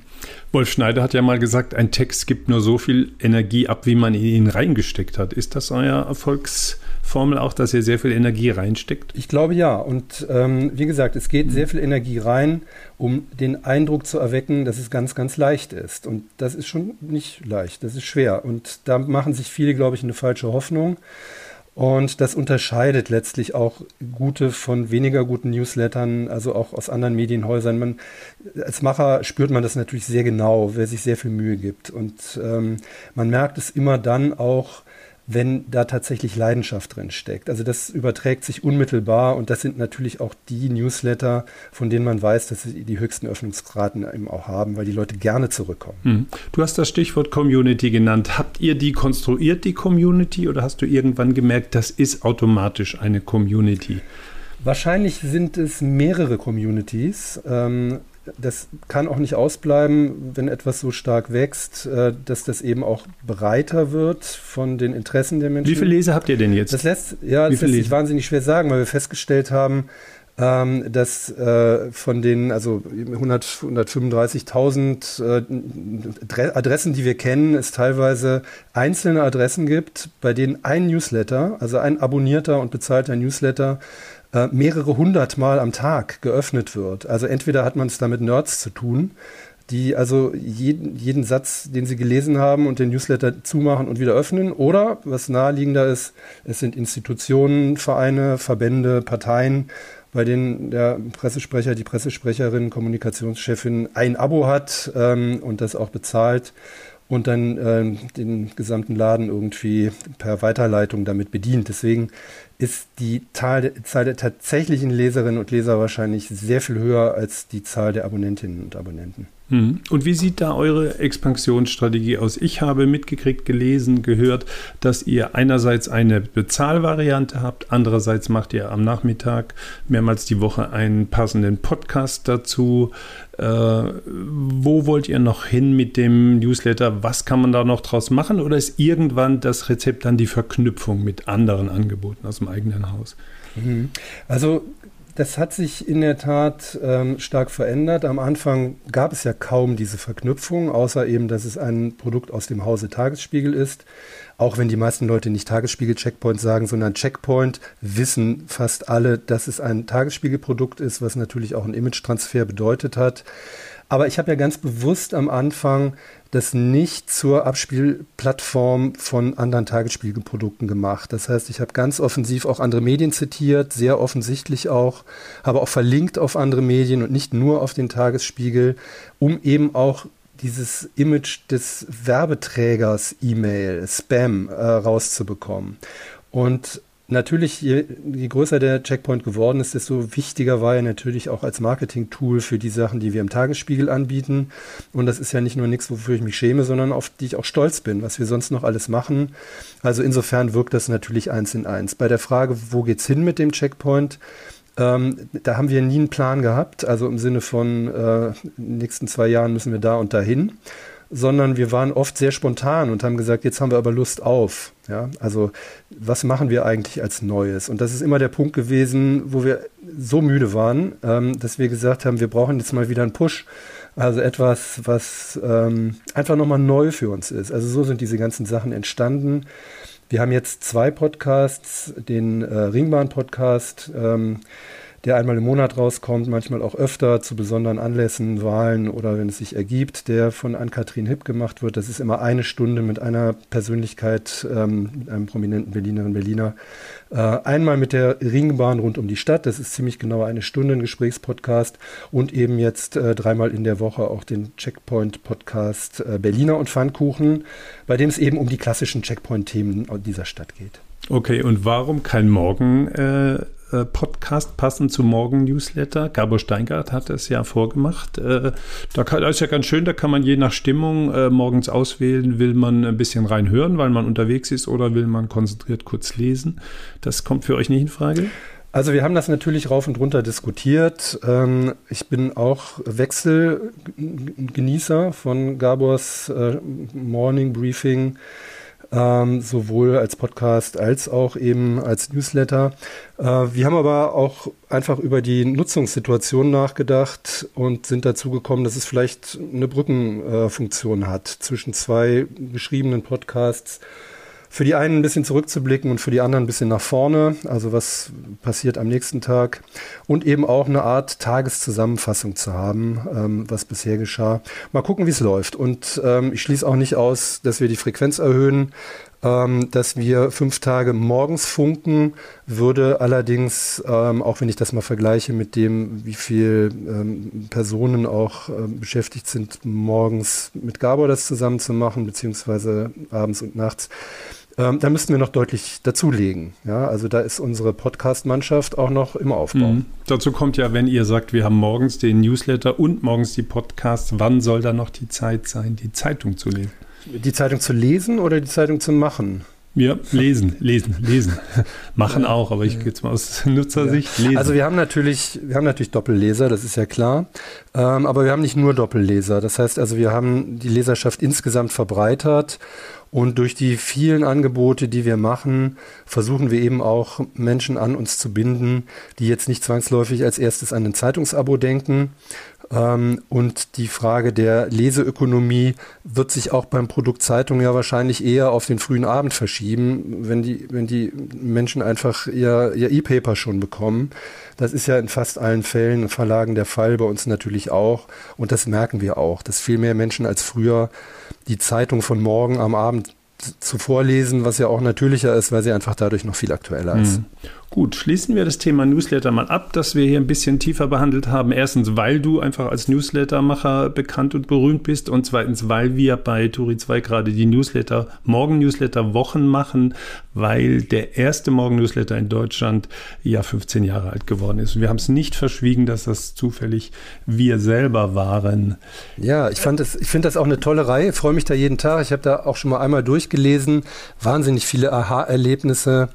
D: Wolf Schneider hat ja mal gesagt, ein Text gibt nur so viel Energie ab, wie man in ihn reingesteckt hat. Ist das euer Erfolgsformel auch, dass ihr sehr viel Energie reinsteckt?
A: Ich glaube ja. Und ähm, wie gesagt, es geht sehr viel Energie rein, um den Eindruck zu erwecken, dass es ganz, ganz leicht ist. Und das ist schon nicht leicht, das ist schwer. Und da machen sich viele, glaube ich, eine falsche Hoffnung. Und das unterscheidet letztlich auch gute von weniger guten Newslettern, also auch aus anderen Medienhäusern. Man, als Macher spürt man das natürlich sehr genau, wer sich sehr viel Mühe gibt. Und ähm, man merkt es immer dann auch, wenn da tatsächlich Leidenschaft drin steckt. Also das überträgt sich unmittelbar und das sind natürlich auch die Newsletter, von denen man weiß, dass sie die höchsten Öffnungsraten eben auch haben, weil die Leute gerne zurückkommen. Hm.
D: Du hast das Stichwort Community genannt. Habt ihr die konstruiert, die Community, oder hast du irgendwann gemerkt, das ist automatisch eine Community?
A: Wahrscheinlich sind es mehrere Communities. Ähm, das kann auch nicht ausbleiben, wenn etwas so stark wächst, äh, dass das eben auch breiter wird von den Interessen der Menschen.
D: Wie viele Leser habt ihr denn jetzt?
A: Das lässt, ja, das lässt sich wahnsinnig schwer sagen, weil wir festgestellt haben, ähm, dass äh, von den also 135.000 äh, Adressen, die wir kennen, es teilweise einzelne Adressen gibt, bei denen ein Newsletter, also ein abonnierter und bezahlter Newsletter, äh, mehrere hundert Mal am Tag geöffnet wird. Also entweder hat man es da mit Nerds zu tun, die also jeden, jeden Satz, den sie gelesen haben und den Newsletter zumachen und wieder öffnen. Oder, was naheliegender ist, es sind Institutionen, Vereine, Verbände, Parteien, bei denen der Pressesprecher, die Pressesprecherin, Kommunikationschefin ein Abo hat ähm, und das auch bezahlt und dann äh, den gesamten Laden irgendwie per Weiterleitung damit bedient. Deswegen ist die Zahl, Zahl der tatsächlichen Leserinnen und Leser wahrscheinlich sehr viel höher als die Zahl der Abonnentinnen und Abonnenten.
D: Mhm. Und wie sieht da eure Expansionsstrategie aus? Ich habe mitgekriegt, gelesen, gehört, dass ihr einerseits eine Bezahlvariante habt, andererseits macht ihr am Nachmittag mehrmals die Woche einen passenden Podcast dazu. Äh, wo wollt ihr noch hin mit dem Newsletter? Was kann man da noch draus machen? Oder ist irgendwann das Rezept dann die Verknüpfung mit anderen Angeboten aus dem eigenen Haus?
A: Mhm. Also das hat sich in der Tat ähm, stark verändert. Am Anfang gab es ja kaum diese Verknüpfung, außer eben, dass es ein Produkt aus dem Hause Tagesspiegel ist. Auch wenn die meisten Leute nicht Tagesspiegel-Checkpoint sagen, sondern Checkpoint, wissen fast alle, dass es ein Tagesspiegel-Produkt ist, was natürlich auch einen Image-Transfer bedeutet hat. Aber ich habe ja ganz bewusst am Anfang das nicht zur Abspielplattform von anderen Tagesspiegelprodukten gemacht. Das heißt, ich habe ganz offensiv auch andere Medien zitiert, sehr offensichtlich auch, habe auch verlinkt auf andere Medien und nicht nur auf den Tagesspiegel, um eben auch dieses Image des Werbeträgers E-Mail, Spam äh, rauszubekommen. Und Natürlich, je, je, größer der Checkpoint geworden ist, desto wichtiger war er natürlich auch als Marketing-Tool für die Sachen, die wir im Tagesspiegel anbieten. Und das ist ja nicht nur nichts, wofür ich mich schäme, sondern auf die ich auch stolz bin, was wir sonst noch alles machen. Also insofern wirkt das natürlich eins in eins. Bei der Frage, wo geht's hin mit dem Checkpoint? Ähm, da haben wir nie einen Plan gehabt, also im Sinne von äh, nächsten zwei Jahren müssen wir da und dahin sondern wir waren oft sehr spontan und haben gesagt, jetzt haben wir aber Lust auf. Ja, also was machen wir eigentlich als Neues? Und das ist immer der Punkt gewesen, wo wir so müde waren, ähm, dass wir gesagt haben, wir brauchen jetzt mal wieder einen Push. Also etwas, was ähm, einfach nochmal neu für uns ist. Also so sind diese ganzen Sachen entstanden. Wir haben jetzt zwei Podcasts, den äh, Ringbahn-Podcast, ähm, der einmal im Monat rauskommt, manchmal auch öfter zu besonderen Anlässen, Wahlen oder wenn es sich ergibt, der von Ann-Kathrin Hipp gemacht wird. Das ist immer eine Stunde mit einer Persönlichkeit, ähm, mit einem prominenten Berlinerin, Berliner. Äh, einmal mit der Ringbahn rund um die Stadt, das ist ziemlich genau eine Stunde, ein Gesprächspodcast und eben jetzt äh, dreimal in der Woche auch den Checkpoint-Podcast äh, Berliner und Pfannkuchen, bei dem es eben um die klassischen Checkpoint-Themen dieser Stadt geht.
D: Okay, und warum kein Morgen? Äh, Podcast passend zum Morgen-Newsletter. Gabor Steingart hat es ja vorgemacht. Äh, da, kann, das ist ja ganz schön, da kann man je nach Stimmung äh, morgens auswählen, will man ein bisschen reinhören, weil man unterwegs ist oder will man konzentriert kurz lesen. Das kommt für euch nicht in Frage?
A: Also wir haben das natürlich rauf und runter diskutiert. Ähm, ich bin auch Wechselgenießer von Gabors Morning Briefing ähm, sowohl als Podcast als auch eben als Newsletter. Äh, wir haben aber auch einfach über die Nutzungssituation nachgedacht und sind dazu gekommen, dass es vielleicht eine Brückenfunktion äh, hat zwischen zwei geschriebenen Podcasts für die einen ein bisschen zurückzublicken und für die anderen ein bisschen nach vorne, also was passiert am nächsten Tag und eben auch eine Art Tageszusammenfassung zu haben, ähm, was bisher geschah. Mal gucken, wie es läuft. Und ähm, ich schließe auch nicht aus, dass wir die Frequenz erhöhen. Ähm, dass wir fünf Tage morgens funken, würde allerdings, ähm, auch wenn ich das mal vergleiche mit dem, wie viel ähm, Personen auch ähm, beschäftigt sind, morgens mit Gabor das zusammen zu machen, beziehungsweise abends und nachts, ähm, da müssten wir noch deutlich dazulegen. Ja, also da ist unsere Podcast-Mannschaft auch noch im Aufbau. Mhm.
D: Dazu kommt ja, wenn ihr sagt, wir haben morgens den Newsletter und morgens die Podcasts, wann soll da noch die Zeit sein, die Zeitung zu lesen?
A: Die Zeitung zu lesen oder die Zeitung zu machen?
D: Ja, lesen, lesen, lesen. Machen ja, auch, aber ich gehe jetzt mal aus Nutzersicht.
A: Lesen. Also wir haben natürlich, wir haben natürlich Doppelleser, das ist ja klar. Ähm, aber wir haben nicht nur Doppelleser. Das heißt also, wir haben die Leserschaft insgesamt verbreitert und durch die vielen Angebote, die wir machen, versuchen wir eben auch Menschen an uns zu binden, die jetzt nicht zwangsläufig als erstes an ein Zeitungsabo denken, ähm, und die Frage der Leseökonomie wird sich auch beim Produkt Zeitung ja wahrscheinlich eher auf den frühen Abend verschieben, wenn die, wenn die Menschen einfach ihr, ihr E-Paper schon bekommen. Das ist ja in fast allen Fällen Verlagen der Fall, bei uns natürlich auch. Und das merken wir auch, dass viel mehr Menschen als früher die Zeitung von morgen am Abend zu vorlesen, was ja auch natürlicher ist, weil sie einfach dadurch noch viel aktueller ist.
D: Gut, schließen wir das Thema Newsletter mal ab, das wir hier ein bisschen tiefer behandelt haben. Erstens, weil du einfach als Newslettermacher bekannt und berühmt bist und zweitens, weil wir bei Turi 2 gerade die Newsletter, Morgen-Newsletter-Wochen machen, weil der erste Morgen-Newsletter in Deutschland ja 15 Jahre alt geworden ist. Wir haben es nicht verschwiegen, dass das zufällig wir selber waren.
A: Ja, ich ich finde das auch eine tolle Reihe, freue mich da jeden Tag. Ich habe da auch schon mal einmal durchgelesen, wahnsinnig viele Aha-Erlebnisse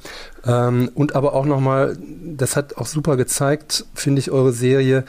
A: ähm, und aber auch nochmal, das hat auch super gezeigt, finde ich, eure Serie,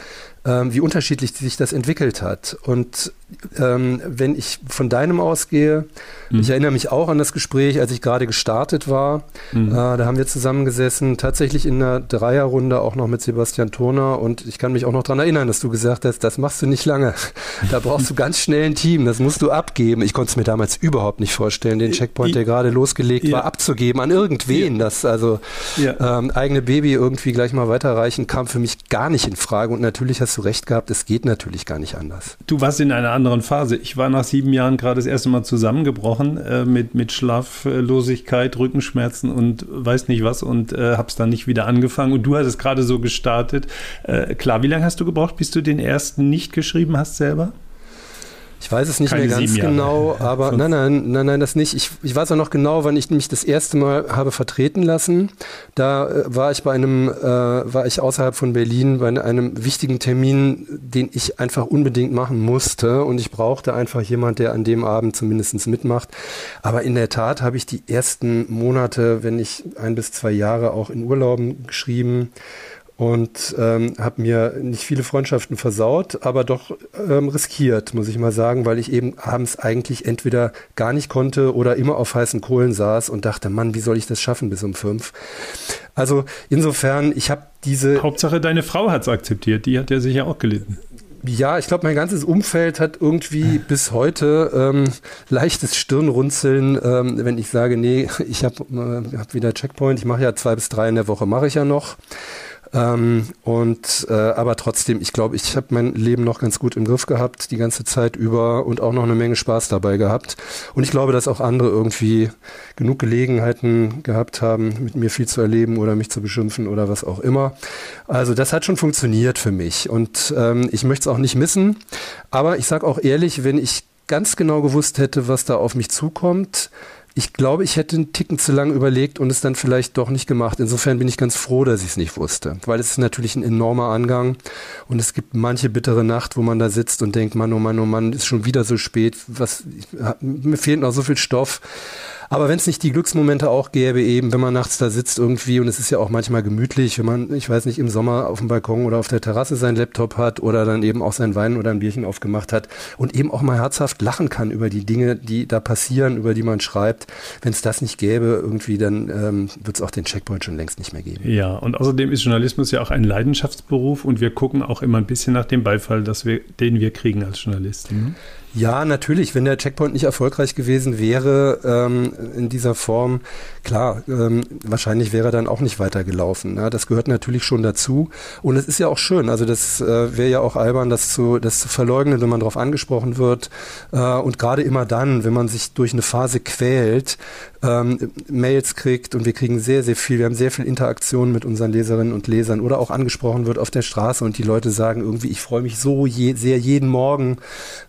A: ähm, wie unterschiedlich sich das entwickelt hat. Und ähm, wenn ich von deinem ausgehe, mhm. ich erinnere mich auch an das Gespräch, als ich gerade gestartet war. Mhm. Äh, da haben wir zusammengesessen, tatsächlich in einer Dreierrunde auch noch mit Sebastian Turner. Und ich kann mich auch noch daran erinnern, dass du gesagt hast, das machst du nicht lange. Da brauchst du ganz schnell ein Team, das musst du abgeben. Ich konnte es mir damals überhaupt nicht vorstellen, den Checkpoint, der gerade losgelegt ja. war, abzugeben an irgendwen. Ja. Das also ja. ähm, eigene Baby irgendwie gleich mal weiterreichen, kam für mich gar nicht in Frage. Und natürlich hast hast du recht gehabt, es geht natürlich gar nicht anders.
D: Du warst in einer anderen Phase. Ich war nach sieben Jahren gerade das erste Mal zusammengebrochen äh, mit, mit Schlaflosigkeit, Rückenschmerzen und weiß nicht was und äh, habe es dann nicht wieder angefangen. Und du hast es gerade so gestartet. Äh, klar, wie lange hast du gebraucht, bis du den ersten nicht geschrieben hast selber?
A: Ich weiß es nicht Keine mehr ganz genau, aber Sonst nein, nein, nein, nein, das nicht. Ich, ich weiß auch noch genau, wann ich mich das erste Mal habe vertreten lassen. Da äh, war ich bei einem, äh, war ich außerhalb von Berlin bei einem wichtigen Termin, den ich einfach unbedingt machen musste und ich brauchte einfach jemand, der an dem Abend zumindest mitmacht. Aber in der Tat habe ich die ersten Monate, wenn ich ein bis zwei Jahre auch in Urlauben geschrieben, und ähm, habe mir nicht viele Freundschaften versaut, aber doch ähm, riskiert, muss ich mal sagen, weil ich eben abends eigentlich entweder gar nicht konnte oder immer auf heißen Kohlen saß und dachte, Mann, wie soll ich das schaffen bis um fünf? Also insofern, ich habe diese.
D: Hauptsache, deine Frau hat es akzeptiert, die hat ja sicher auch gelitten.
A: Ja, ich glaube, mein ganzes Umfeld hat irgendwie bis heute ähm, leichtes Stirnrunzeln, ähm, wenn ich sage, nee, ich habe äh, hab wieder Checkpoint, ich mache ja zwei bis drei in der Woche, mache ich ja noch. Ähm, und äh, aber trotzdem, ich glaube, ich habe mein Leben noch ganz gut im Griff gehabt, die ganze Zeit über und auch noch eine Menge Spaß dabei gehabt. Und ich glaube, dass auch andere irgendwie genug Gelegenheiten gehabt haben, mit mir viel zu erleben oder mich zu beschimpfen oder was auch immer. Also das hat schon funktioniert für mich und ähm, ich möchte es auch nicht missen. Aber ich sage auch ehrlich, wenn ich ganz genau gewusst hätte, was da auf mich zukommt, ich glaube, ich hätte einen Ticken zu lang überlegt und es dann vielleicht doch nicht gemacht. Insofern bin ich ganz froh, dass ich es nicht wusste, weil es ist natürlich ein enormer Angang und es gibt manche bittere Nacht, wo man da sitzt und denkt, Mann, oh Mann, oh Mann, ist schon wieder so spät, was, mir fehlt noch so viel Stoff. Aber wenn es nicht die Glücksmomente auch gäbe, eben, wenn man nachts da sitzt irgendwie und es ist ja auch manchmal gemütlich, wenn man, ich weiß nicht, im Sommer auf dem Balkon oder auf der Terrasse seinen Laptop hat oder dann eben auch sein Wein oder ein Bierchen aufgemacht hat und eben auch mal herzhaft lachen kann über die Dinge, die da passieren, über die man schreibt. Wenn es das nicht gäbe, irgendwie, dann ähm, wird es auch den Checkpoint schon längst nicht mehr geben.
D: Ja, und außerdem ist Journalismus ja auch ein Leidenschaftsberuf und wir gucken auch immer ein bisschen nach dem Beifall, dass wir, den wir kriegen als Journalisten.
A: Ja, natürlich. Wenn der Checkpoint nicht erfolgreich gewesen wäre ähm, in dieser Form, klar, ähm, wahrscheinlich wäre er dann auch nicht weitergelaufen. Ne? Das gehört natürlich schon dazu. Und es ist ja auch schön. Also das äh, wäre ja auch albern, das zu, das zu verleugnen, wenn man darauf angesprochen wird. Äh, und gerade immer dann, wenn man sich durch eine Phase quält, ähm, Mails kriegt und wir kriegen sehr, sehr viel, wir haben sehr viel Interaktion mit unseren Leserinnen und Lesern oder auch angesprochen wird auf der Straße und die Leute sagen irgendwie, ich freue mich so je, sehr jeden Morgen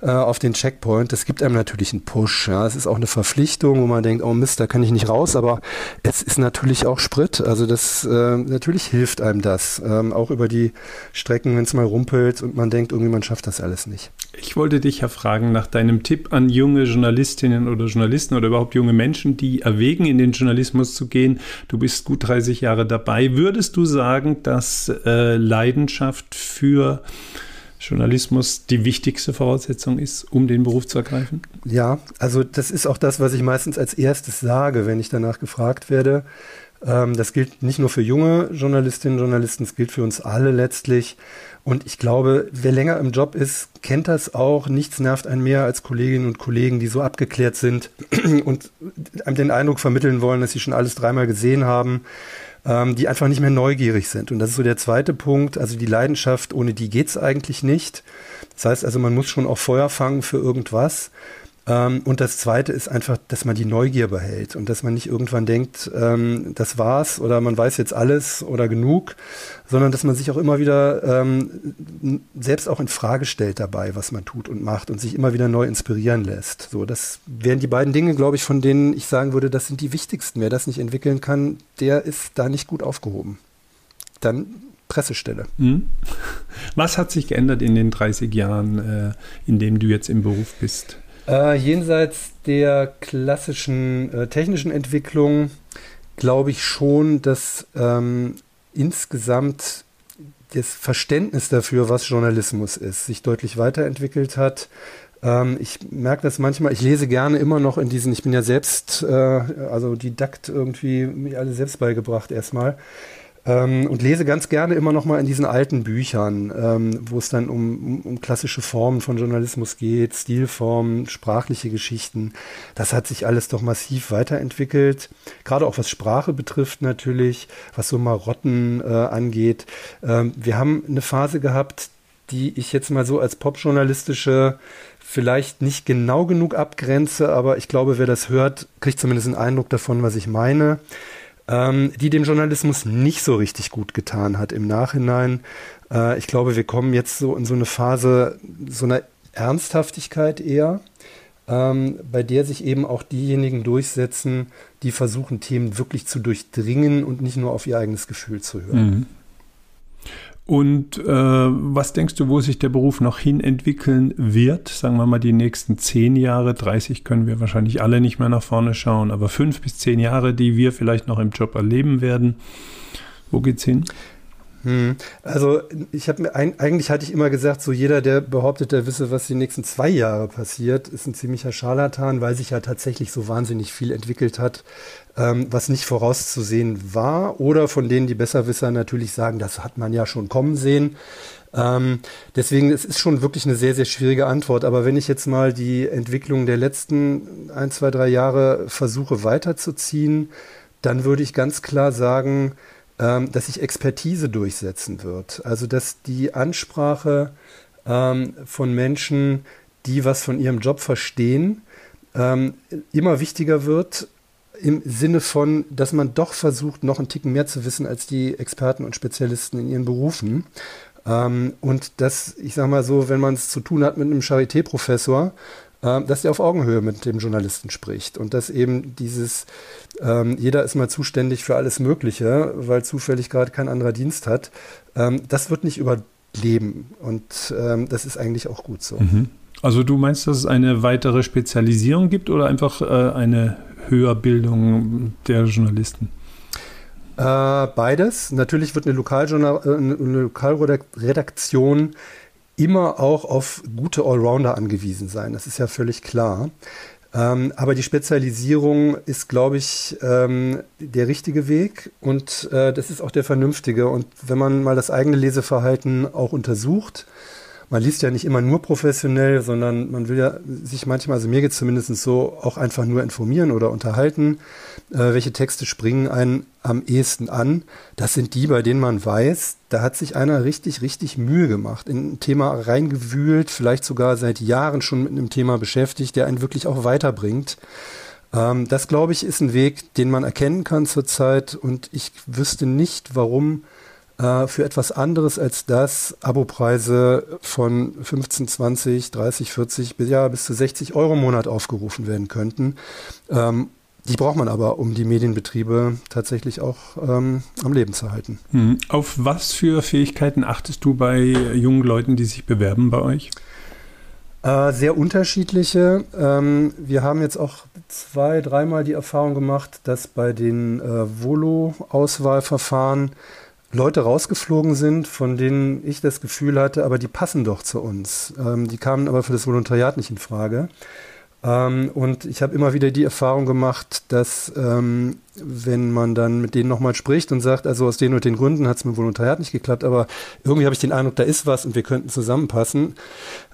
A: äh, auf den Checkpoint. Das gibt einem natürlich einen Push. Ja. Es ist auch eine Verpflichtung, wo man denkt, oh Mist, da kann ich nicht raus, aber es ist natürlich auch Sprit. Also das äh, natürlich hilft einem das. Ähm, auch über die Strecken, wenn es mal rumpelt und man denkt, irgendwie man schafft das alles nicht.
D: Ich wollte dich ja fragen nach deinem Tipp an junge Journalistinnen oder Journalisten oder überhaupt junge Menschen, die erwägen, in den Journalismus zu gehen. Du bist gut 30 Jahre dabei. Würdest du sagen, dass äh, Leidenschaft für Journalismus die wichtigste Voraussetzung ist, um den Beruf zu ergreifen?
A: Ja, also das ist auch das, was ich meistens als erstes sage, wenn ich danach gefragt werde. Ähm, das gilt nicht nur für junge Journalistinnen und Journalisten, es gilt für uns alle letztlich. Und ich glaube, wer länger im Job ist, kennt das auch. Nichts nervt einen mehr als Kolleginnen und Kollegen, die so abgeklärt sind und einem den Eindruck vermitteln wollen, dass sie schon alles dreimal gesehen haben, ähm, die einfach nicht mehr neugierig sind. Und das ist so der zweite Punkt. Also die Leidenschaft, ohne die geht's eigentlich nicht. Das heißt also, man muss schon auch Feuer fangen für irgendwas. Ähm, und das Zweite ist einfach, dass man die Neugier behält und dass man nicht irgendwann denkt, ähm, das war's oder man weiß jetzt alles oder genug, sondern dass man sich auch immer wieder ähm, selbst auch in Frage stellt dabei, was man tut und macht und sich immer wieder neu inspirieren lässt. So, das wären die beiden Dinge, glaube ich, von denen ich sagen würde, das sind die wichtigsten. Wer das nicht entwickeln kann, der ist da nicht gut aufgehoben. Dann Pressestelle. Mhm.
D: Was hat sich geändert in den 30 Jahren, äh, in dem du jetzt im Beruf bist?
A: Äh, jenseits der klassischen äh, technischen Entwicklung glaube ich schon, dass ähm, insgesamt das Verständnis dafür, was Journalismus ist, sich deutlich weiterentwickelt hat. Ähm, ich merke das manchmal, ich lese gerne immer noch in diesen, ich bin ja selbst, äh, also Didakt irgendwie, mir alle selbst beigebracht erstmal. Ähm, und lese ganz gerne immer noch mal in diesen alten Büchern, ähm, wo es dann um, um, um, klassische Formen von Journalismus geht, Stilformen, sprachliche Geschichten. Das hat sich alles doch massiv weiterentwickelt. Gerade auch was Sprache betrifft natürlich, was so Marotten äh, angeht. Ähm, wir haben eine Phase gehabt, die ich jetzt mal so als popjournalistische vielleicht nicht genau genug abgrenze, aber ich glaube, wer das hört, kriegt zumindest einen Eindruck davon, was ich meine ähm, die dem Journalismus nicht so richtig gut getan hat im Nachhinein. Äh, ich glaube, wir kommen jetzt so in so eine Phase so einer Ernsthaftigkeit eher, ähm, bei der sich eben auch diejenigen durchsetzen, die versuchen, Themen wirklich zu durchdringen und nicht nur auf ihr eigenes Gefühl zu hören. Mhm.
D: Und äh, was denkst du, wo sich der Beruf noch hin entwickeln wird? Sagen wir mal die nächsten zehn Jahre, 30 können wir wahrscheinlich alle nicht mehr nach vorne schauen, aber fünf bis zehn Jahre, die wir vielleicht noch im Job erleben werden. Wo geht's hin?
A: Hm. Also ich habe mir eigentlich hatte ich immer gesagt, so jeder, der behauptet, der wisse, was die nächsten zwei Jahre passiert, ist ein ziemlicher Scharlatan, weil sich ja tatsächlich so wahnsinnig viel entwickelt hat, ähm, was nicht vorauszusehen war oder von denen die Besserwisser natürlich sagen, das hat man ja schon kommen sehen. Ähm, deswegen, es ist schon wirklich eine sehr, sehr schwierige Antwort. Aber wenn ich jetzt mal die Entwicklung der letzten ein, zwei, drei Jahre versuche weiterzuziehen, dann würde ich ganz klar sagen, ähm, dass sich Expertise durchsetzen wird. Also dass die Ansprache ähm, von Menschen, die was von ihrem Job verstehen, ähm, immer wichtiger wird im Sinne von, dass man doch versucht, noch einen Ticken mehr zu wissen als die Experten und Spezialisten in ihren Berufen. Ähm, und das, ich sage mal so, wenn man es zu tun hat mit einem Charité-Professor, äh, dass er auf Augenhöhe mit dem Journalisten spricht und dass eben dieses, ähm, jeder ist mal zuständig für alles Mögliche, weil zufällig gerade kein anderer Dienst hat, ähm, das wird nicht überleben und ähm, das ist eigentlich auch gut so. Mhm.
D: Also du meinst, dass es eine weitere Spezialisierung gibt oder einfach äh, eine Höherbildung der Journalisten?
A: Äh, beides. Natürlich wird eine, Lokaljournal äh, eine Lokalredaktion immer auch auf gute Allrounder angewiesen sein. Das ist ja völlig klar. Ähm, aber die Spezialisierung ist, glaube ich, ähm, der richtige Weg und äh, das ist auch der vernünftige. Und wenn man mal das eigene Leseverhalten auch untersucht, man liest ja nicht immer nur professionell, sondern man will ja sich manchmal, also mir geht es zumindest so, auch einfach nur informieren oder unterhalten. Äh, welche Texte springen einen am ehesten an? Das sind die, bei denen man weiß, da hat sich einer richtig, richtig Mühe gemacht, in ein Thema reingewühlt, vielleicht sogar seit Jahren schon mit einem Thema beschäftigt, der einen wirklich auch weiterbringt. Ähm, das, glaube ich, ist ein Weg, den man erkennen kann zurzeit und ich wüsste nicht, warum äh, für etwas anderes als das Abopreise von 15, 20, 30, 40 ja, bis zu 60 Euro im Monat aufgerufen werden könnten. Ähm, die braucht man aber, um die Medienbetriebe tatsächlich auch ähm, am Leben zu halten.
D: Hm. Auf was für Fähigkeiten achtest du bei jungen Leuten, die sich bewerben bei euch?
A: Äh, sehr unterschiedliche. Ähm, wir haben jetzt auch zwei, dreimal die Erfahrung gemacht, dass bei den äh, Volo-Auswahlverfahren Leute rausgeflogen sind, von denen ich das Gefühl hatte, aber die passen doch zu uns. Ähm, die kamen aber für das Volontariat nicht in Frage. Ähm, und ich habe immer wieder die Erfahrung gemacht, dass ähm, wenn man dann mit denen nochmal spricht und sagt, also aus den und den Gründen hat es mit Volontariat nicht geklappt, aber irgendwie habe ich den Eindruck, da ist was und wir könnten zusammenpassen,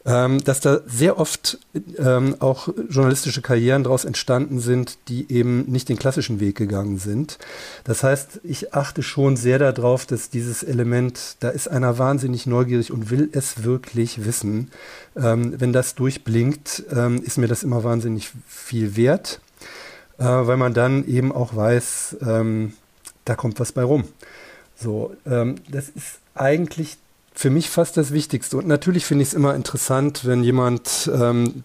A: ähm, dass da sehr oft ähm, auch journalistische Karrieren daraus entstanden sind, die eben nicht den klassischen Weg gegangen sind. Das heißt, ich achte schon sehr darauf, dass dieses Element, da ist einer wahnsinnig neugierig und will es wirklich wissen. Ähm, wenn das durchblinkt, ähm, ist mir das immer wahnsinnig viel wert äh, weil man dann eben auch weiß, ähm, da kommt was bei rum. So, ähm, das ist eigentlich für mich fast das Wichtigste. Und natürlich finde ich es immer interessant, wenn jemand ähm,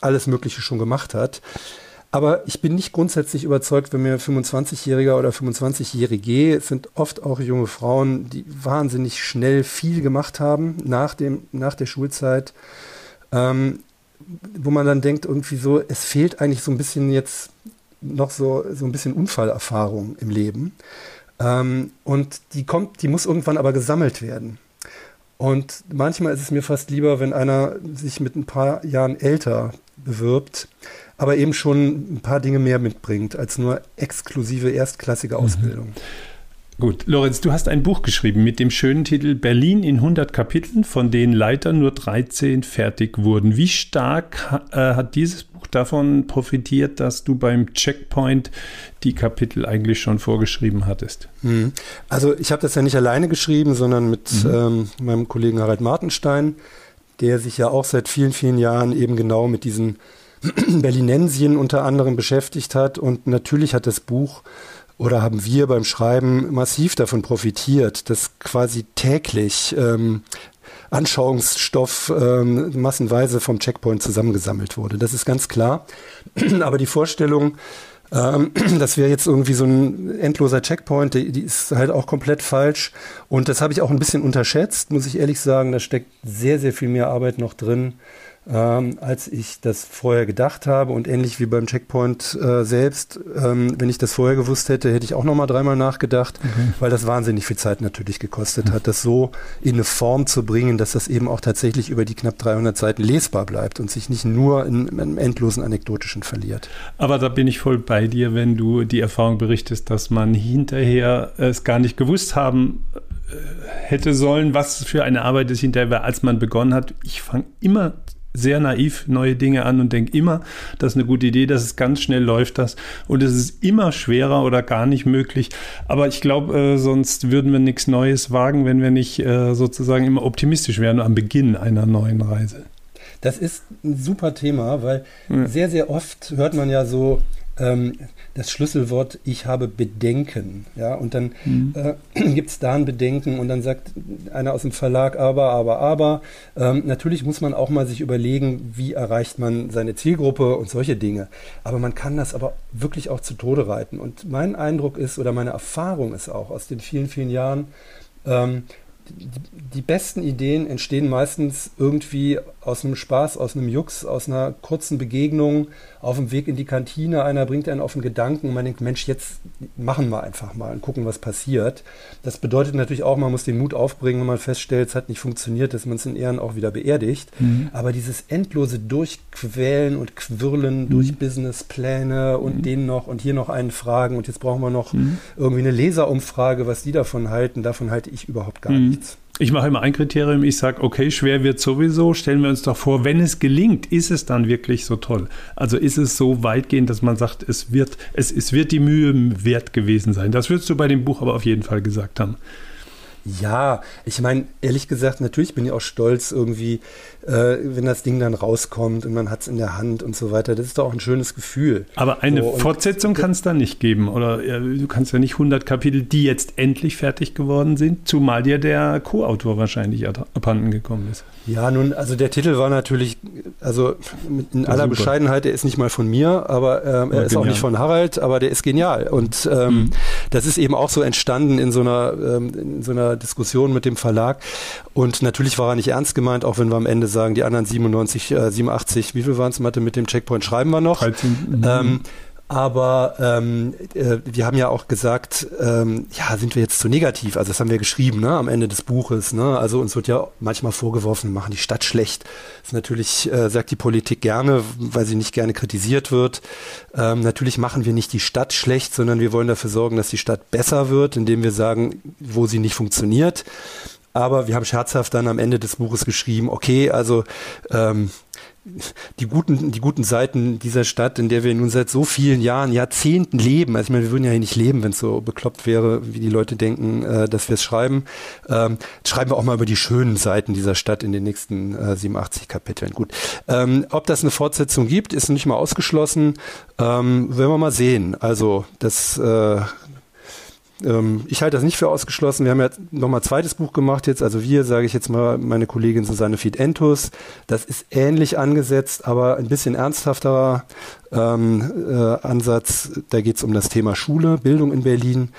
A: alles Mögliche schon gemacht hat. Aber ich bin nicht grundsätzlich überzeugt, wenn mir 25-Jähriger oder 25-Jährige, es sind oft auch junge Frauen, die wahnsinnig schnell viel gemacht haben nach, dem, nach der Schulzeit, ähm, wo man dann denkt, irgendwie so, es fehlt eigentlich so ein bisschen jetzt noch so, so ein bisschen Unfallerfahrung im Leben. Ähm, und die kommt, die muss irgendwann aber gesammelt werden. Und manchmal ist es mir fast lieber, wenn einer sich mit ein paar Jahren älter bewirbt, aber eben schon ein paar Dinge mehr mitbringt als nur exklusive erstklassige mhm. Ausbildung. Mhm.
D: Gut, Lorenz, du hast ein Buch geschrieben mit dem schönen Titel Berlin in 100 Kapiteln, von denen leider nur 13 fertig wurden. Wie stark äh, hat dieses Buch davon profitiert, dass du beim Checkpoint die Kapitel eigentlich schon vorgeschrieben hattest?
A: Hm. Also ich habe das ja nicht alleine geschrieben, sondern mit mhm. ähm, meinem Kollegen Harald Martenstein, der sich ja auch seit vielen, vielen Jahren eben genau mit diesen Berlinensien unter anderem beschäftigt hat. Und natürlich hat das Buch oder haben wir beim Schreiben massiv davon profitiert, dass quasi täglich ähm, Anschauungsstoff ähm, massenweise vom Checkpoint zusammengesammelt wurde. Das ist ganz klar. Aber die Vorstellung, ähm, das wäre jetzt irgendwie so ein endloser Checkpoint, die, die, ist halt auch komplett falsch. Und das habe ich auch ein bisschen unterschätzt, muss ich ehrlich sagen. Da steckt sehr, sehr viel mehr Arbeit noch drin ähm, als ich das vorher gedacht habe. Und ähnlich wie beim Checkpoint äh, selbst, ähm, wenn ich das vorher gewusst hätte, hätte ich auch nochmal dreimal nachgedacht, mhm. weil das wahnsinnig viel Zeit natürlich gekostet mhm. hat, das so in eine Form zu bringen, dass das eben auch tatsächlich über die knapp 300 Seiten lesbar bleibt und sich nicht nur in, in einem endlosen Anekdotischen verliert.
D: Aber da bin ich voll bei dir, wenn du die Erfahrung berichtest, dass man hinterher es gar nicht gewusst haben äh, hätte sollen, was für eine Arbeit es hinterher war, als man begonnen hat. Ich fange immer sehr naiv neue Dinge an und denke immer, das ist eine gute Idee, dass es ganz schnell läuft das und es ist immer schwerer oder gar nicht möglich. Aber ich glaube, äh, sonst würden wir nichts Neues wagen, wenn wir nicht äh, sozusagen immer optimistisch wären am Beginn einer neuen Reise.
A: Das ist ein super Thema, weil ja. sehr, sehr oft hört man ja so, ähm, das Schlüsselwort ich habe Bedenken. Ja, und dann mhm. äh, gibt es da ein Bedenken und dann sagt einer aus dem Verlag aber, aber, aber. Ähm, natürlich muss man auch mal sich überlegen, wie erreicht man seine Zielgruppe und solche Dinge. Aber man kann das aber wirklich auch zu Tode reiten. Und mein Eindruck ist oder meine Erfahrung ist auch aus den vielen, vielen Jahren, ähm, die besten Ideen entstehen meistens irgendwie aus einem Spaß, aus einem Jux, aus einer kurzen Begegnung auf dem Weg in die Kantine. Einer bringt einen auf einen Gedanken und man denkt, Mensch, jetzt machen wir einfach mal und gucken, was passiert. Das bedeutet natürlich auch, man muss den Mut aufbringen, wenn man feststellt, es hat nicht funktioniert, dass man es in Ehren auch wieder beerdigt. Mhm. Aber dieses endlose Durchquälen und Quirlen mhm. durch Businesspläne und mhm. den noch und hier noch einen fragen und jetzt brauchen wir noch mhm. irgendwie eine Leserumfrage, was die davon halten, davon halte ich überhaupt gar mhm. Nichts.
D: Ich mache immer ein Kriterium, ich sage, okay, schwer wird sowieso, stellen wir uns doch vor, wenn es gelingt, ist es dann wirklich so toll? Also ist es so weitgehend, dass man sagt, es wird, es, es wird die Mühe wert gewesen sein. Das würdest du bei dem Buch aber auf jeden Fall gesagt haben.
A: Ja, ich meine, ehrlich gesagt, natürlich bin ich auch stolz irgendwie, äh, wenn das Ding dann rauskommt und man hat es in der Hand und so weiter. Das ist doch auch ein schönes Gefühl.
D: Aber eine so, Fortsetzung kann es da nicht geben. Oder ja, du kannst ja nicht 100 Kapitel, die jetzt endlich fertig geworden sind, zumal dir der Co-Autor wahrscheinlich abhanden gekommen ist.
A: Ja, nun, also der Titel war natürlich, also in aller super. Bescheidenheit, der ist nicht mal von mir, aber ähm, er ja, ist genial. auch nicht von Harald, aber der ist genial. Und ähm, mhm. das ist eben auch so entstanden in so einer, ähm, in so einer Diskussion mit dem Verlag. Und natürlich war er nicht ernst gemeint, auch wenn wir am Ende sagen, die anderen 97, äh, 87, wie viel waren es Mathe mit dem Checkpoint schreiben wir noch. 13. Mhm. Ähm, Aber ähm, äh, wir haben ja auch gesagt, ähm, ja, sind wir jetzt zu negativ? Also das haben wir geschrieben, ne, am Ende des Buches. Ne? Also uns wird ja manchmal vorgeworfen, wir machen die Stadt schlecht. Das natürlich äh, sagt die Politik gerne, weil sie nicht gerne kritisiert wird. Ähm, natürlich machen wir nicht die Stadt schlecht, sondern wir wollen dafür sorgen, dass die Stadt besser wird, indem wir sagen, wo sie nicht funktioniert. Aber wir haben scherzhaft dann am Ende des Buches geschrieben, okay, also ähm, die guten, die guten Seiten dieser Stadt, in der wir nun seit so vielen Jahren, Jahrzehnten leben. Also ich meine, wir würden ja hier nicht leben, wenn es so bekloppt wäre, wie die Leute denken, äh, dass wir es schreiben. Ähm, schreiben wir auch mal über die schönen Seiten dieser Stadt in den nächsten äh, 87 Kapiteln. Gut. Ähm, ob das eine Fortsetzung gibt, ist nicht mal ausgeschlossen. Ähm, werden wir mal sehen. Also das äh, ähm, ich halte das nicht für ausgeschlossen. Wir haben ja nochmal ein zweites Buch gemacht jetzt. Also wir, sage ich jetzt mal, meine Kollegin Susanne Fied-Entus. Das ist ähnlich angesetzt, aber ein bisschen ernsthafterer ähm, äh, Ansatz. Da geht es um das Thema Schule, Bildung in Berlin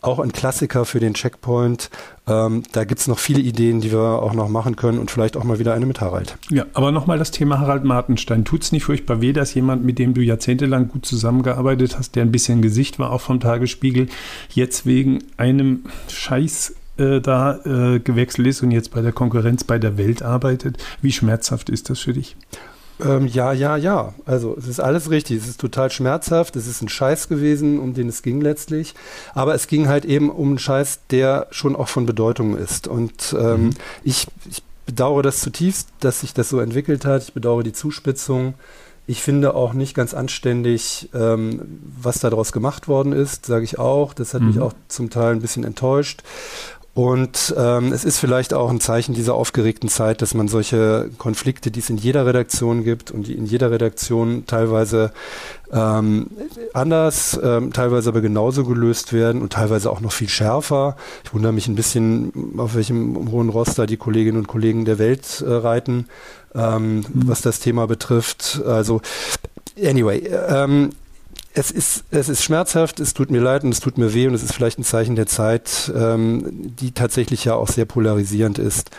A: auch ein Klassiker für den Checkpoint. Ähm, da gibt es noch viele Ideen, die wir auch noch machen können und vielleicht auch mal wieder eine mit Harald.
D: Ja, aber nochmal das Thema Harald Martenstein. Tut es nicht furchtbar weh, dass jemand, mit dem du jahrzehntelang gut zusammengearbeitet hast, der ein bisschen Gesicht war, auch vom Tagesspiegel, jetzt wegen einem Scheiß äh, da äh, gewechselt ist und jetzt bei der Konkurrenz bei der Welt arbeitet? Wie schmerzhaft ist das für dich?
A: Ähm, ja, ja, ja. Also es ist alles richtig. Es ist total schmerzhaft. Es ist ein Scheiß gewesen, um den es ging letztlich. Aber es ging halt eben um einen Scheiß, der schon auch von Bedeutung ist. Und ähm, mhm. ich, ich bedauere das zutiefst, dass sich das so entwickelt hat. Ich bedauere die Zuspitzung. Ich finde auch nicht ganz anständig, ähm, was daraus gemacht worden ist, sage ich auch. Das hat mhm. mich auch zum Teil ein bisschen enttäuscht. Und ähm, es ist vielleicht auch ein Zeichen dieser aufgeregten Zeit, dass man solche Konflikte, die es in jeder Redaktion gibt und die in jeder Redaktion teilweise ähm, anders, ähm, teilweise aber genauso gelöst werden und teilweise auch noch viel schärfer. Ich wundere mich ein bisschen, auf welchem hohen Roster die Kolleginnen und Kollegen der Welt äh, reiten, ähm, mhm. was das Thema betrifft. Also anyway, ähm, es ist, es ist schmerzhaft, es tut mir leid und es tut mir weh und es ist vielleicht ein Zeichen der Zeit, ähm, die tatsächlich ja auch sehr polarisierend ist,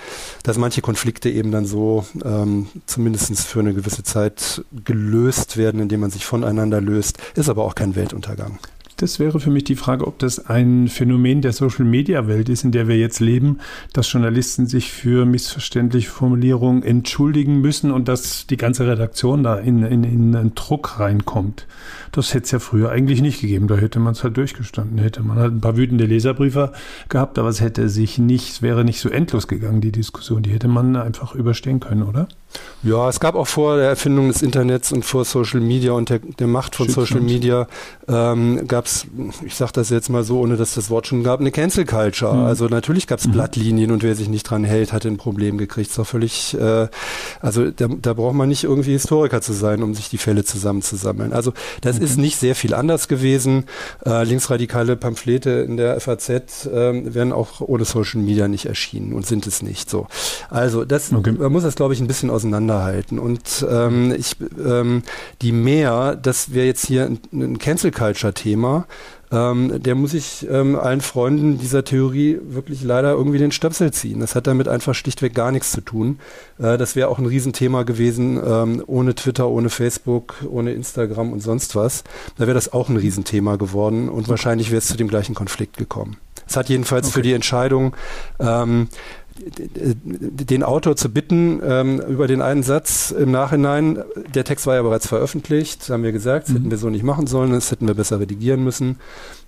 A: dass manche Konflikte eben dann so ähm, zumindest für eine gewisse Zeit gelöst werden, indem man sich voneinander löst, ist aber auch kein Weltuntergang.
D: Das wäre für mich die Frage, ob das ein Phänomen der Social-Media-Welt ist, in der wir jetzt leben, dass Journalisten sich für missverständliche Formulierungen entschuldigen müssen und dass die ganze Redaktion da in, in, in einen Druck reinkommt. Das hätte es ja früher eigentlich nicht gegeben. Da hätte man es halt durchgestanden. Hätte man halt ein paar wütende Leserbriefe gehabt, aber es hätte sich nicht, es wäre nicht so endlos gegangen, die Diskussion. Die hätte man einfach überstehen können, oder?
A: Ja, es gab auch vor der Erfindung des Internets und vor Social Media und der, der Macht von Stimmt. Social Media ähm, gab es, ich sage das jetzt mal so, ohne dass das Wort schon gab, eine Cancel Culture. Mhm. Also natürlich gab es mhm. Blattlinien und wer sich nicht dran hält, hat ein Problem gekriegt. Ist doch völlig, äh, also da, da braucht man nicht irgendwie Historiker zu sein, um sich die Fälle zusammenzusammeln. Also das mhm. ist nicht sehr viel anders gewesen. Äh, linksradikale Pamphlete in der FAZ äh, werden auch ohne Social Media nicht erschienen und sind es nicht so. Also das, okay. man muss das, glaube ich, ein bisschen auseinanderhalten. Und ähm, ich, ähm, die mehr, das wäre jetzt hier ein, ein Cancel Culture Thema, ähm, der muss sich ähm, allen Freunden dieser Theorie wirklich leider irgendwie den Stöpsel ziehen. Das hat damit einfach schlichtweg gar nichts zu tun. Äh, das wäre auch ein Riesenthema gewesen, ähm, ohne Twitter, ohne Facebook, ohne Instagram und sonst was. Da wäre das auch ein Riesenthema geworden und wahrscheinlich wäre es zu dem gleichen Konflikt gekommen. Es hat jedenfalls okay. für die Entscheidung ähm, den Autor zu bitten ähm, über den einen Satz im Nachhinein. Der Text war ja bereits veröffentlicht, haben wir gesagt, das mhm. hätten wir so nicht machen sollen, das hätten wir besser redigieren müssen.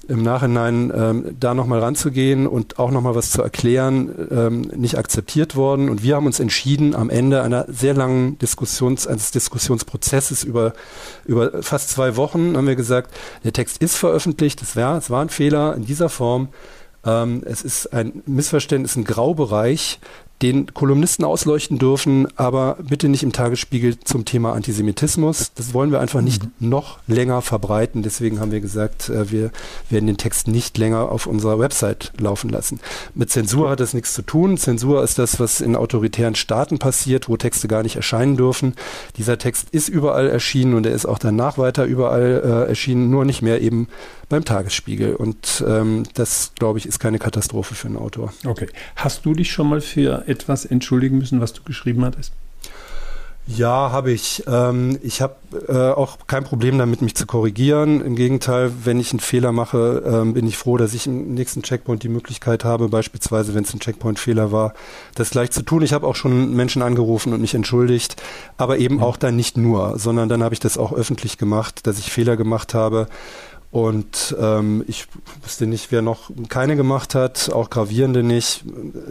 A: Im Nachhinein ähm, da nochmal ranzugehen und auch nochmal was zu erklären, ähm, nicht akzeptiert worden. Und wir haben uns entschieden, am Ende einer sehr langen Diskussions, eines Diskussionsprozesses über, über fast zwei Wochen, haben wir gesagt, der Text ist veröffentlicht, es war, es war ein Fehler in dieser Form. Ähm, es ist ein Missverständnis, ein Graubereich, den Kolumnisten ausleuchten dürfen, aber bitte nicht im Tagesspiegel zum Thema Antisemitismus. Das wollen wir einfach nicht mhm. noch länger verbreiten. Deswegen haben wir gesagt, äh, wir werden den Text nicht länger auf unserer Website laufen lassen. Mit Zensur hat das nichts zu tun. Zensur ist das, was in autoritären Staaten passiert, wo Texte gar nicht erscheinen dürfen. Dieser Text ist überall erschienen und er ist auch danach weiter überall äh, erschienen, nur nicht mehr eben beim Tagesspiegel. Und ähm, das, glaube ich, ist keine Katastrophe für einen Autor.
D: Okay. Hast du dich schon mal für etwas entschuldigen müssen, was du geschrieben hattest?
A: Ja, habe ich. Ähm, ich habe äh, auch kein Problem damit, mich zu korrigieren. Im Gegenteil, wenn ich einen Fehler mache, ähm, bin ich froh, dass ich im nächsten Checkpoint die Möglichkeit habe, beispielsweise, wenn es ein Checkpoint-Fehler war, das gleich zu tun. Ich habe auch schon Menschen angerufen und mich entschuldigt, aber eben mhm. auch dann nicht nur, sondern dann habe ich das auch öffentlich gemacht, dass ich Fehler gemacht habe. Und ähm, ich wüsste nicht, wer noch keine gemacht hat, auch gravierende nicht.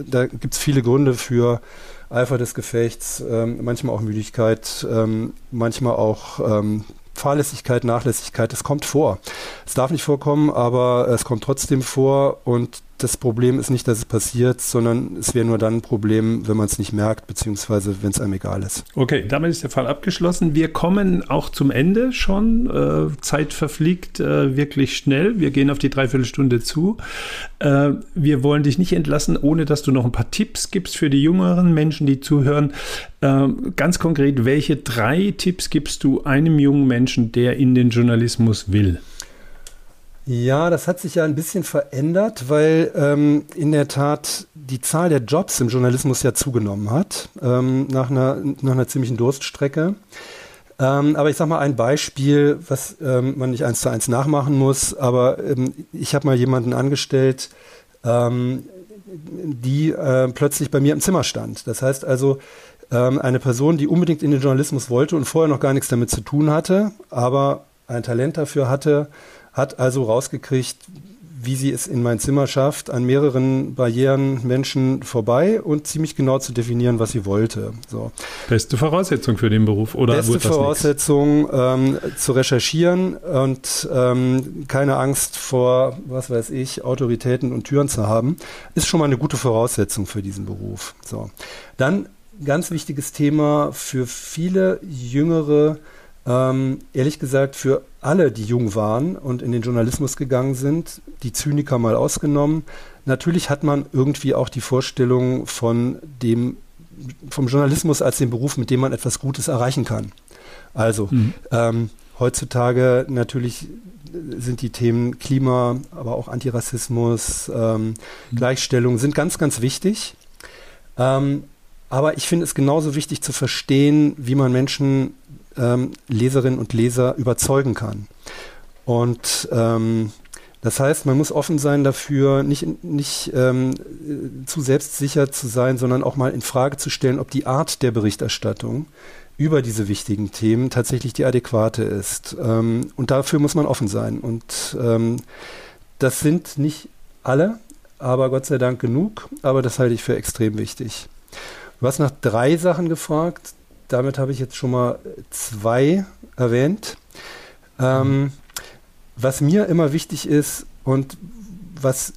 A: Da gibt es viele Gründe für Eifer des Gefechts, ähm, manchmal auch Müdigkeit, ähm, manchmal auch ähm, Fahrlässigkeit, Nachlässigkeit. Das kommt vor. Es darf nicht vorkommen, aber es kommt trotzdem vor und das Problem ist nicht, dass es passiert, sondern es wäre nur dann ein Problem, wenn man es nicht merkt, beziehungsweise wenn es einem egal ist.
D: Okay, damit ist der Fall abgeschlossen. Wir kommen auch zum Ende schon. Äh, Zeit verfliegt äh, wirklich schnell. Wir gehen auf die Dreiviertelstunde zu. Äh, wir wollen dich nicht entlassen, ohne dass du noch ein paar Tipps gibst für die jüngeren Menschen, die zuhören. Ganz konkret, welche drei Tipps gibst du einem jungen Menschen, der in den Journalismus will?
A: Ja, das hat sich ja ein bisschen verändert, weil ähm, in der Tat die Zahl der Jobs im Journalismus ja zugenommen hat, ähm, nach, einer, nach einer ziemlichen Durststrecke. Ähm, aber ich sage mal ein Beispiel, was ähm, man nicht eins zu eins nachmachen muss, aber ähm, ich habe mal jemanden angestellt, ähm, die äh, plötzlich bei mir im Zimmer stand. Das heißt also, eine Person, die unbedingt in den Journalismus wollte und vorher noch gar nichts damit zu tun hatte, aber ein Talent dafür hatte, hat also rausgekriegt, wie sie es in mein Zimmer schafft, an mehreren Barrieren Menschen vorbei und ziemlich genau zu definieren, was sie wollte. So.
D: Beste Voraussetzung für den Beruf, oder?
A: Beste Voraussetzung ähm, zu recherchieren und ähm, keine Angst vor, was weiß ich, Autoritäten und Türen zu haben, ist schon mal eine gute Voraussetzung für diesen Beruf. So. Dann ganz wichtiges Thema für viele jüngere ähm, ehrlich gesagt, für alle, die jung waren und in den Journalismus gegangen sind, die Zyniker mal ausgenommen, natürlich hat man irgendwie auch die Vorstellung von dem, vom Journalismus als dem Beruf, mit dem man etwas Gutes erreichen kann. Also, mhm. ähm, heutzutage natürlich sind die Themen Klima, aber auch Antirassismus, ähm, mhm. Gleichstellung sind ganz, ganz wichtig. Ähm, aber ich finde es genauso wichtig zu verstehen, wie man Menschen ähm, Leserinnen und Leser überzeugen kann. Und ähm, das heißt, man muss offen sein dafür, nicht, nicht ähm, zu selbstsicher zu sein, sondern auch mal in Frage zu stellen, ob die Art der Berichterstattung über diese wichtigen Themen tatsächlich die adäquate ist. Ähm, und dafür muss man offen sein. Und ähm, das sind nicht alle, aber Gott sei Dank genug. Aber das halte ich für extrem wichtig. Du hast nach drei Sachen gefragt damit habe ich jetzt schon mal zwei erwähnt. Ähm, was mir immer wichtig ist und was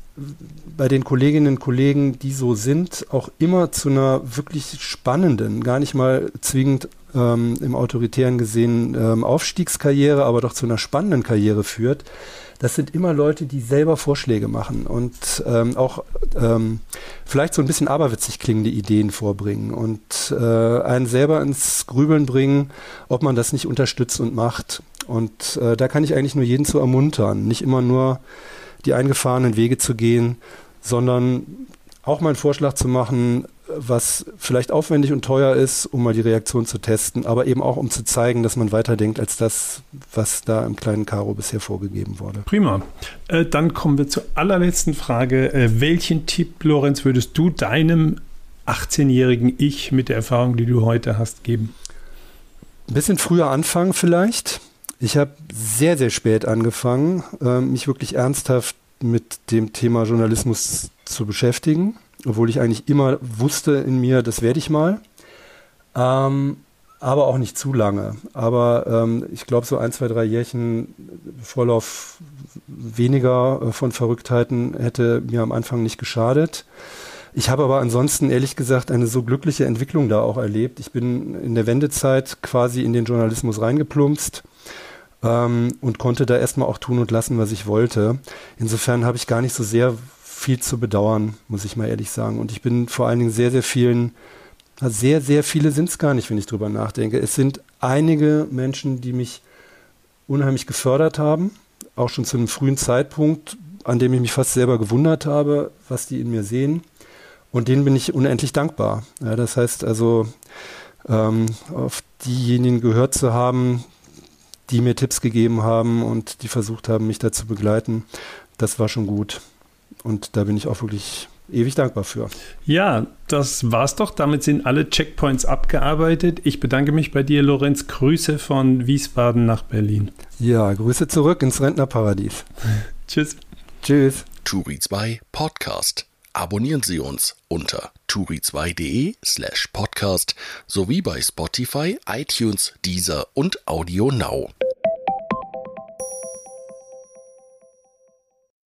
A: bei den Kolleginnen und Kollegen, die so sind, auch immer zu einer wirklich spannenden, gar nicht mal zwingend ähm, im autoritären gesehen ähm, Aufstiegskarriere, aber doch zu einer spannenden Karriere führt, das sind immer Leute, die selber Vorschläge machen und ähm, auch ähm, vielleicht so ein bisschen aberwitzig klingende Ideen vorbringen und äh, einen selber ins Grübeln bringen, ob man das nicht unterstützt und macht. Und äh, da kann ich eigentlich nur jeden zu ermuntern, nicht immer nur die eingefahrenen Wege zu gehen, sondern auch mal einen Vorschlag zu machen, was vielleicht aufwendig und teuer ist, um mal die Reaktion zu testen, aber eben auch um zu zeigen, dass man weiterdenkt als das, was da im kleinen Karo bisher vorgegeben wurde.
D: Prima. Äh, dann kommen wir zur allerletzten Frage. Äh, welchen Tipp, Lorenz, würdest du deinem 18-jährigen Ich mit der Erfahrung, die du heute hast, geben?
A: Ein bisschen früher anfangen vielleicht. Ich habe sehr, sehr spät angefangen, äh, mich wirklich ernsthaft mit dem Thema Journalismus zu beschäftigen obwohl ich eigentlich immer wusste in mir, das werde ich mal. Ähm, aber auch nicht zu lange. Aber ähm, ich glaube, so ein, zwei, drei Jährchen Vorlauf weniger äh, von Verrücktheiten hätte mir am Anfang nicht geschadet. Ich habe aber ansonsten ehrlich gesagt eine so glückliche Entwicklung da auch erlebt. Ich bin in der Wendezeit quasi in den Journalismus reingeplumpst ähm, und konnte da erstmal auch tun und lassen, was ich wollte. Insofern habe ich gar nicht so sehr viel zu bedauern, muss ich mal ehrlich sagen. Und ich bin vor allen Dingen sehr, sehr vielen, sehr, sehr viele sind es gar nicht, wenn ich drüber nachdenke. Es sind einige Menschen, die mich unheimlich gefördert haben, auch schon zu einem frühen Zeitpunkt, an dem ich mich fast selber gewundert habe, was die in mir sehen. Und denen bin ich unendlich dankbar. Ja, das heißt also, ähm, auf diejenigen gehört zu haben, die mir Tipps gegeben haben und die versucht haben, mich da zu begleiten. Das war schon gut. Und da bin ich auch wirklich ewig dankbar für.
D: Ja, das war's doch. Damit sind alle Checkpoints abgearbeitet. Ich bedanke mich bei dir, Lorenz. Grüße von Wiesbaden nach Berlin.
A: Ja, Grüße zurück ins Rentnerparadies.
D: Tschüss.
A: Tschüss.
B: Turi 2 Podcast. Abonnieren Sie uns unter turi2.de slash podcast sowie bei Spotify, iTunes, Deezer und Audio Now.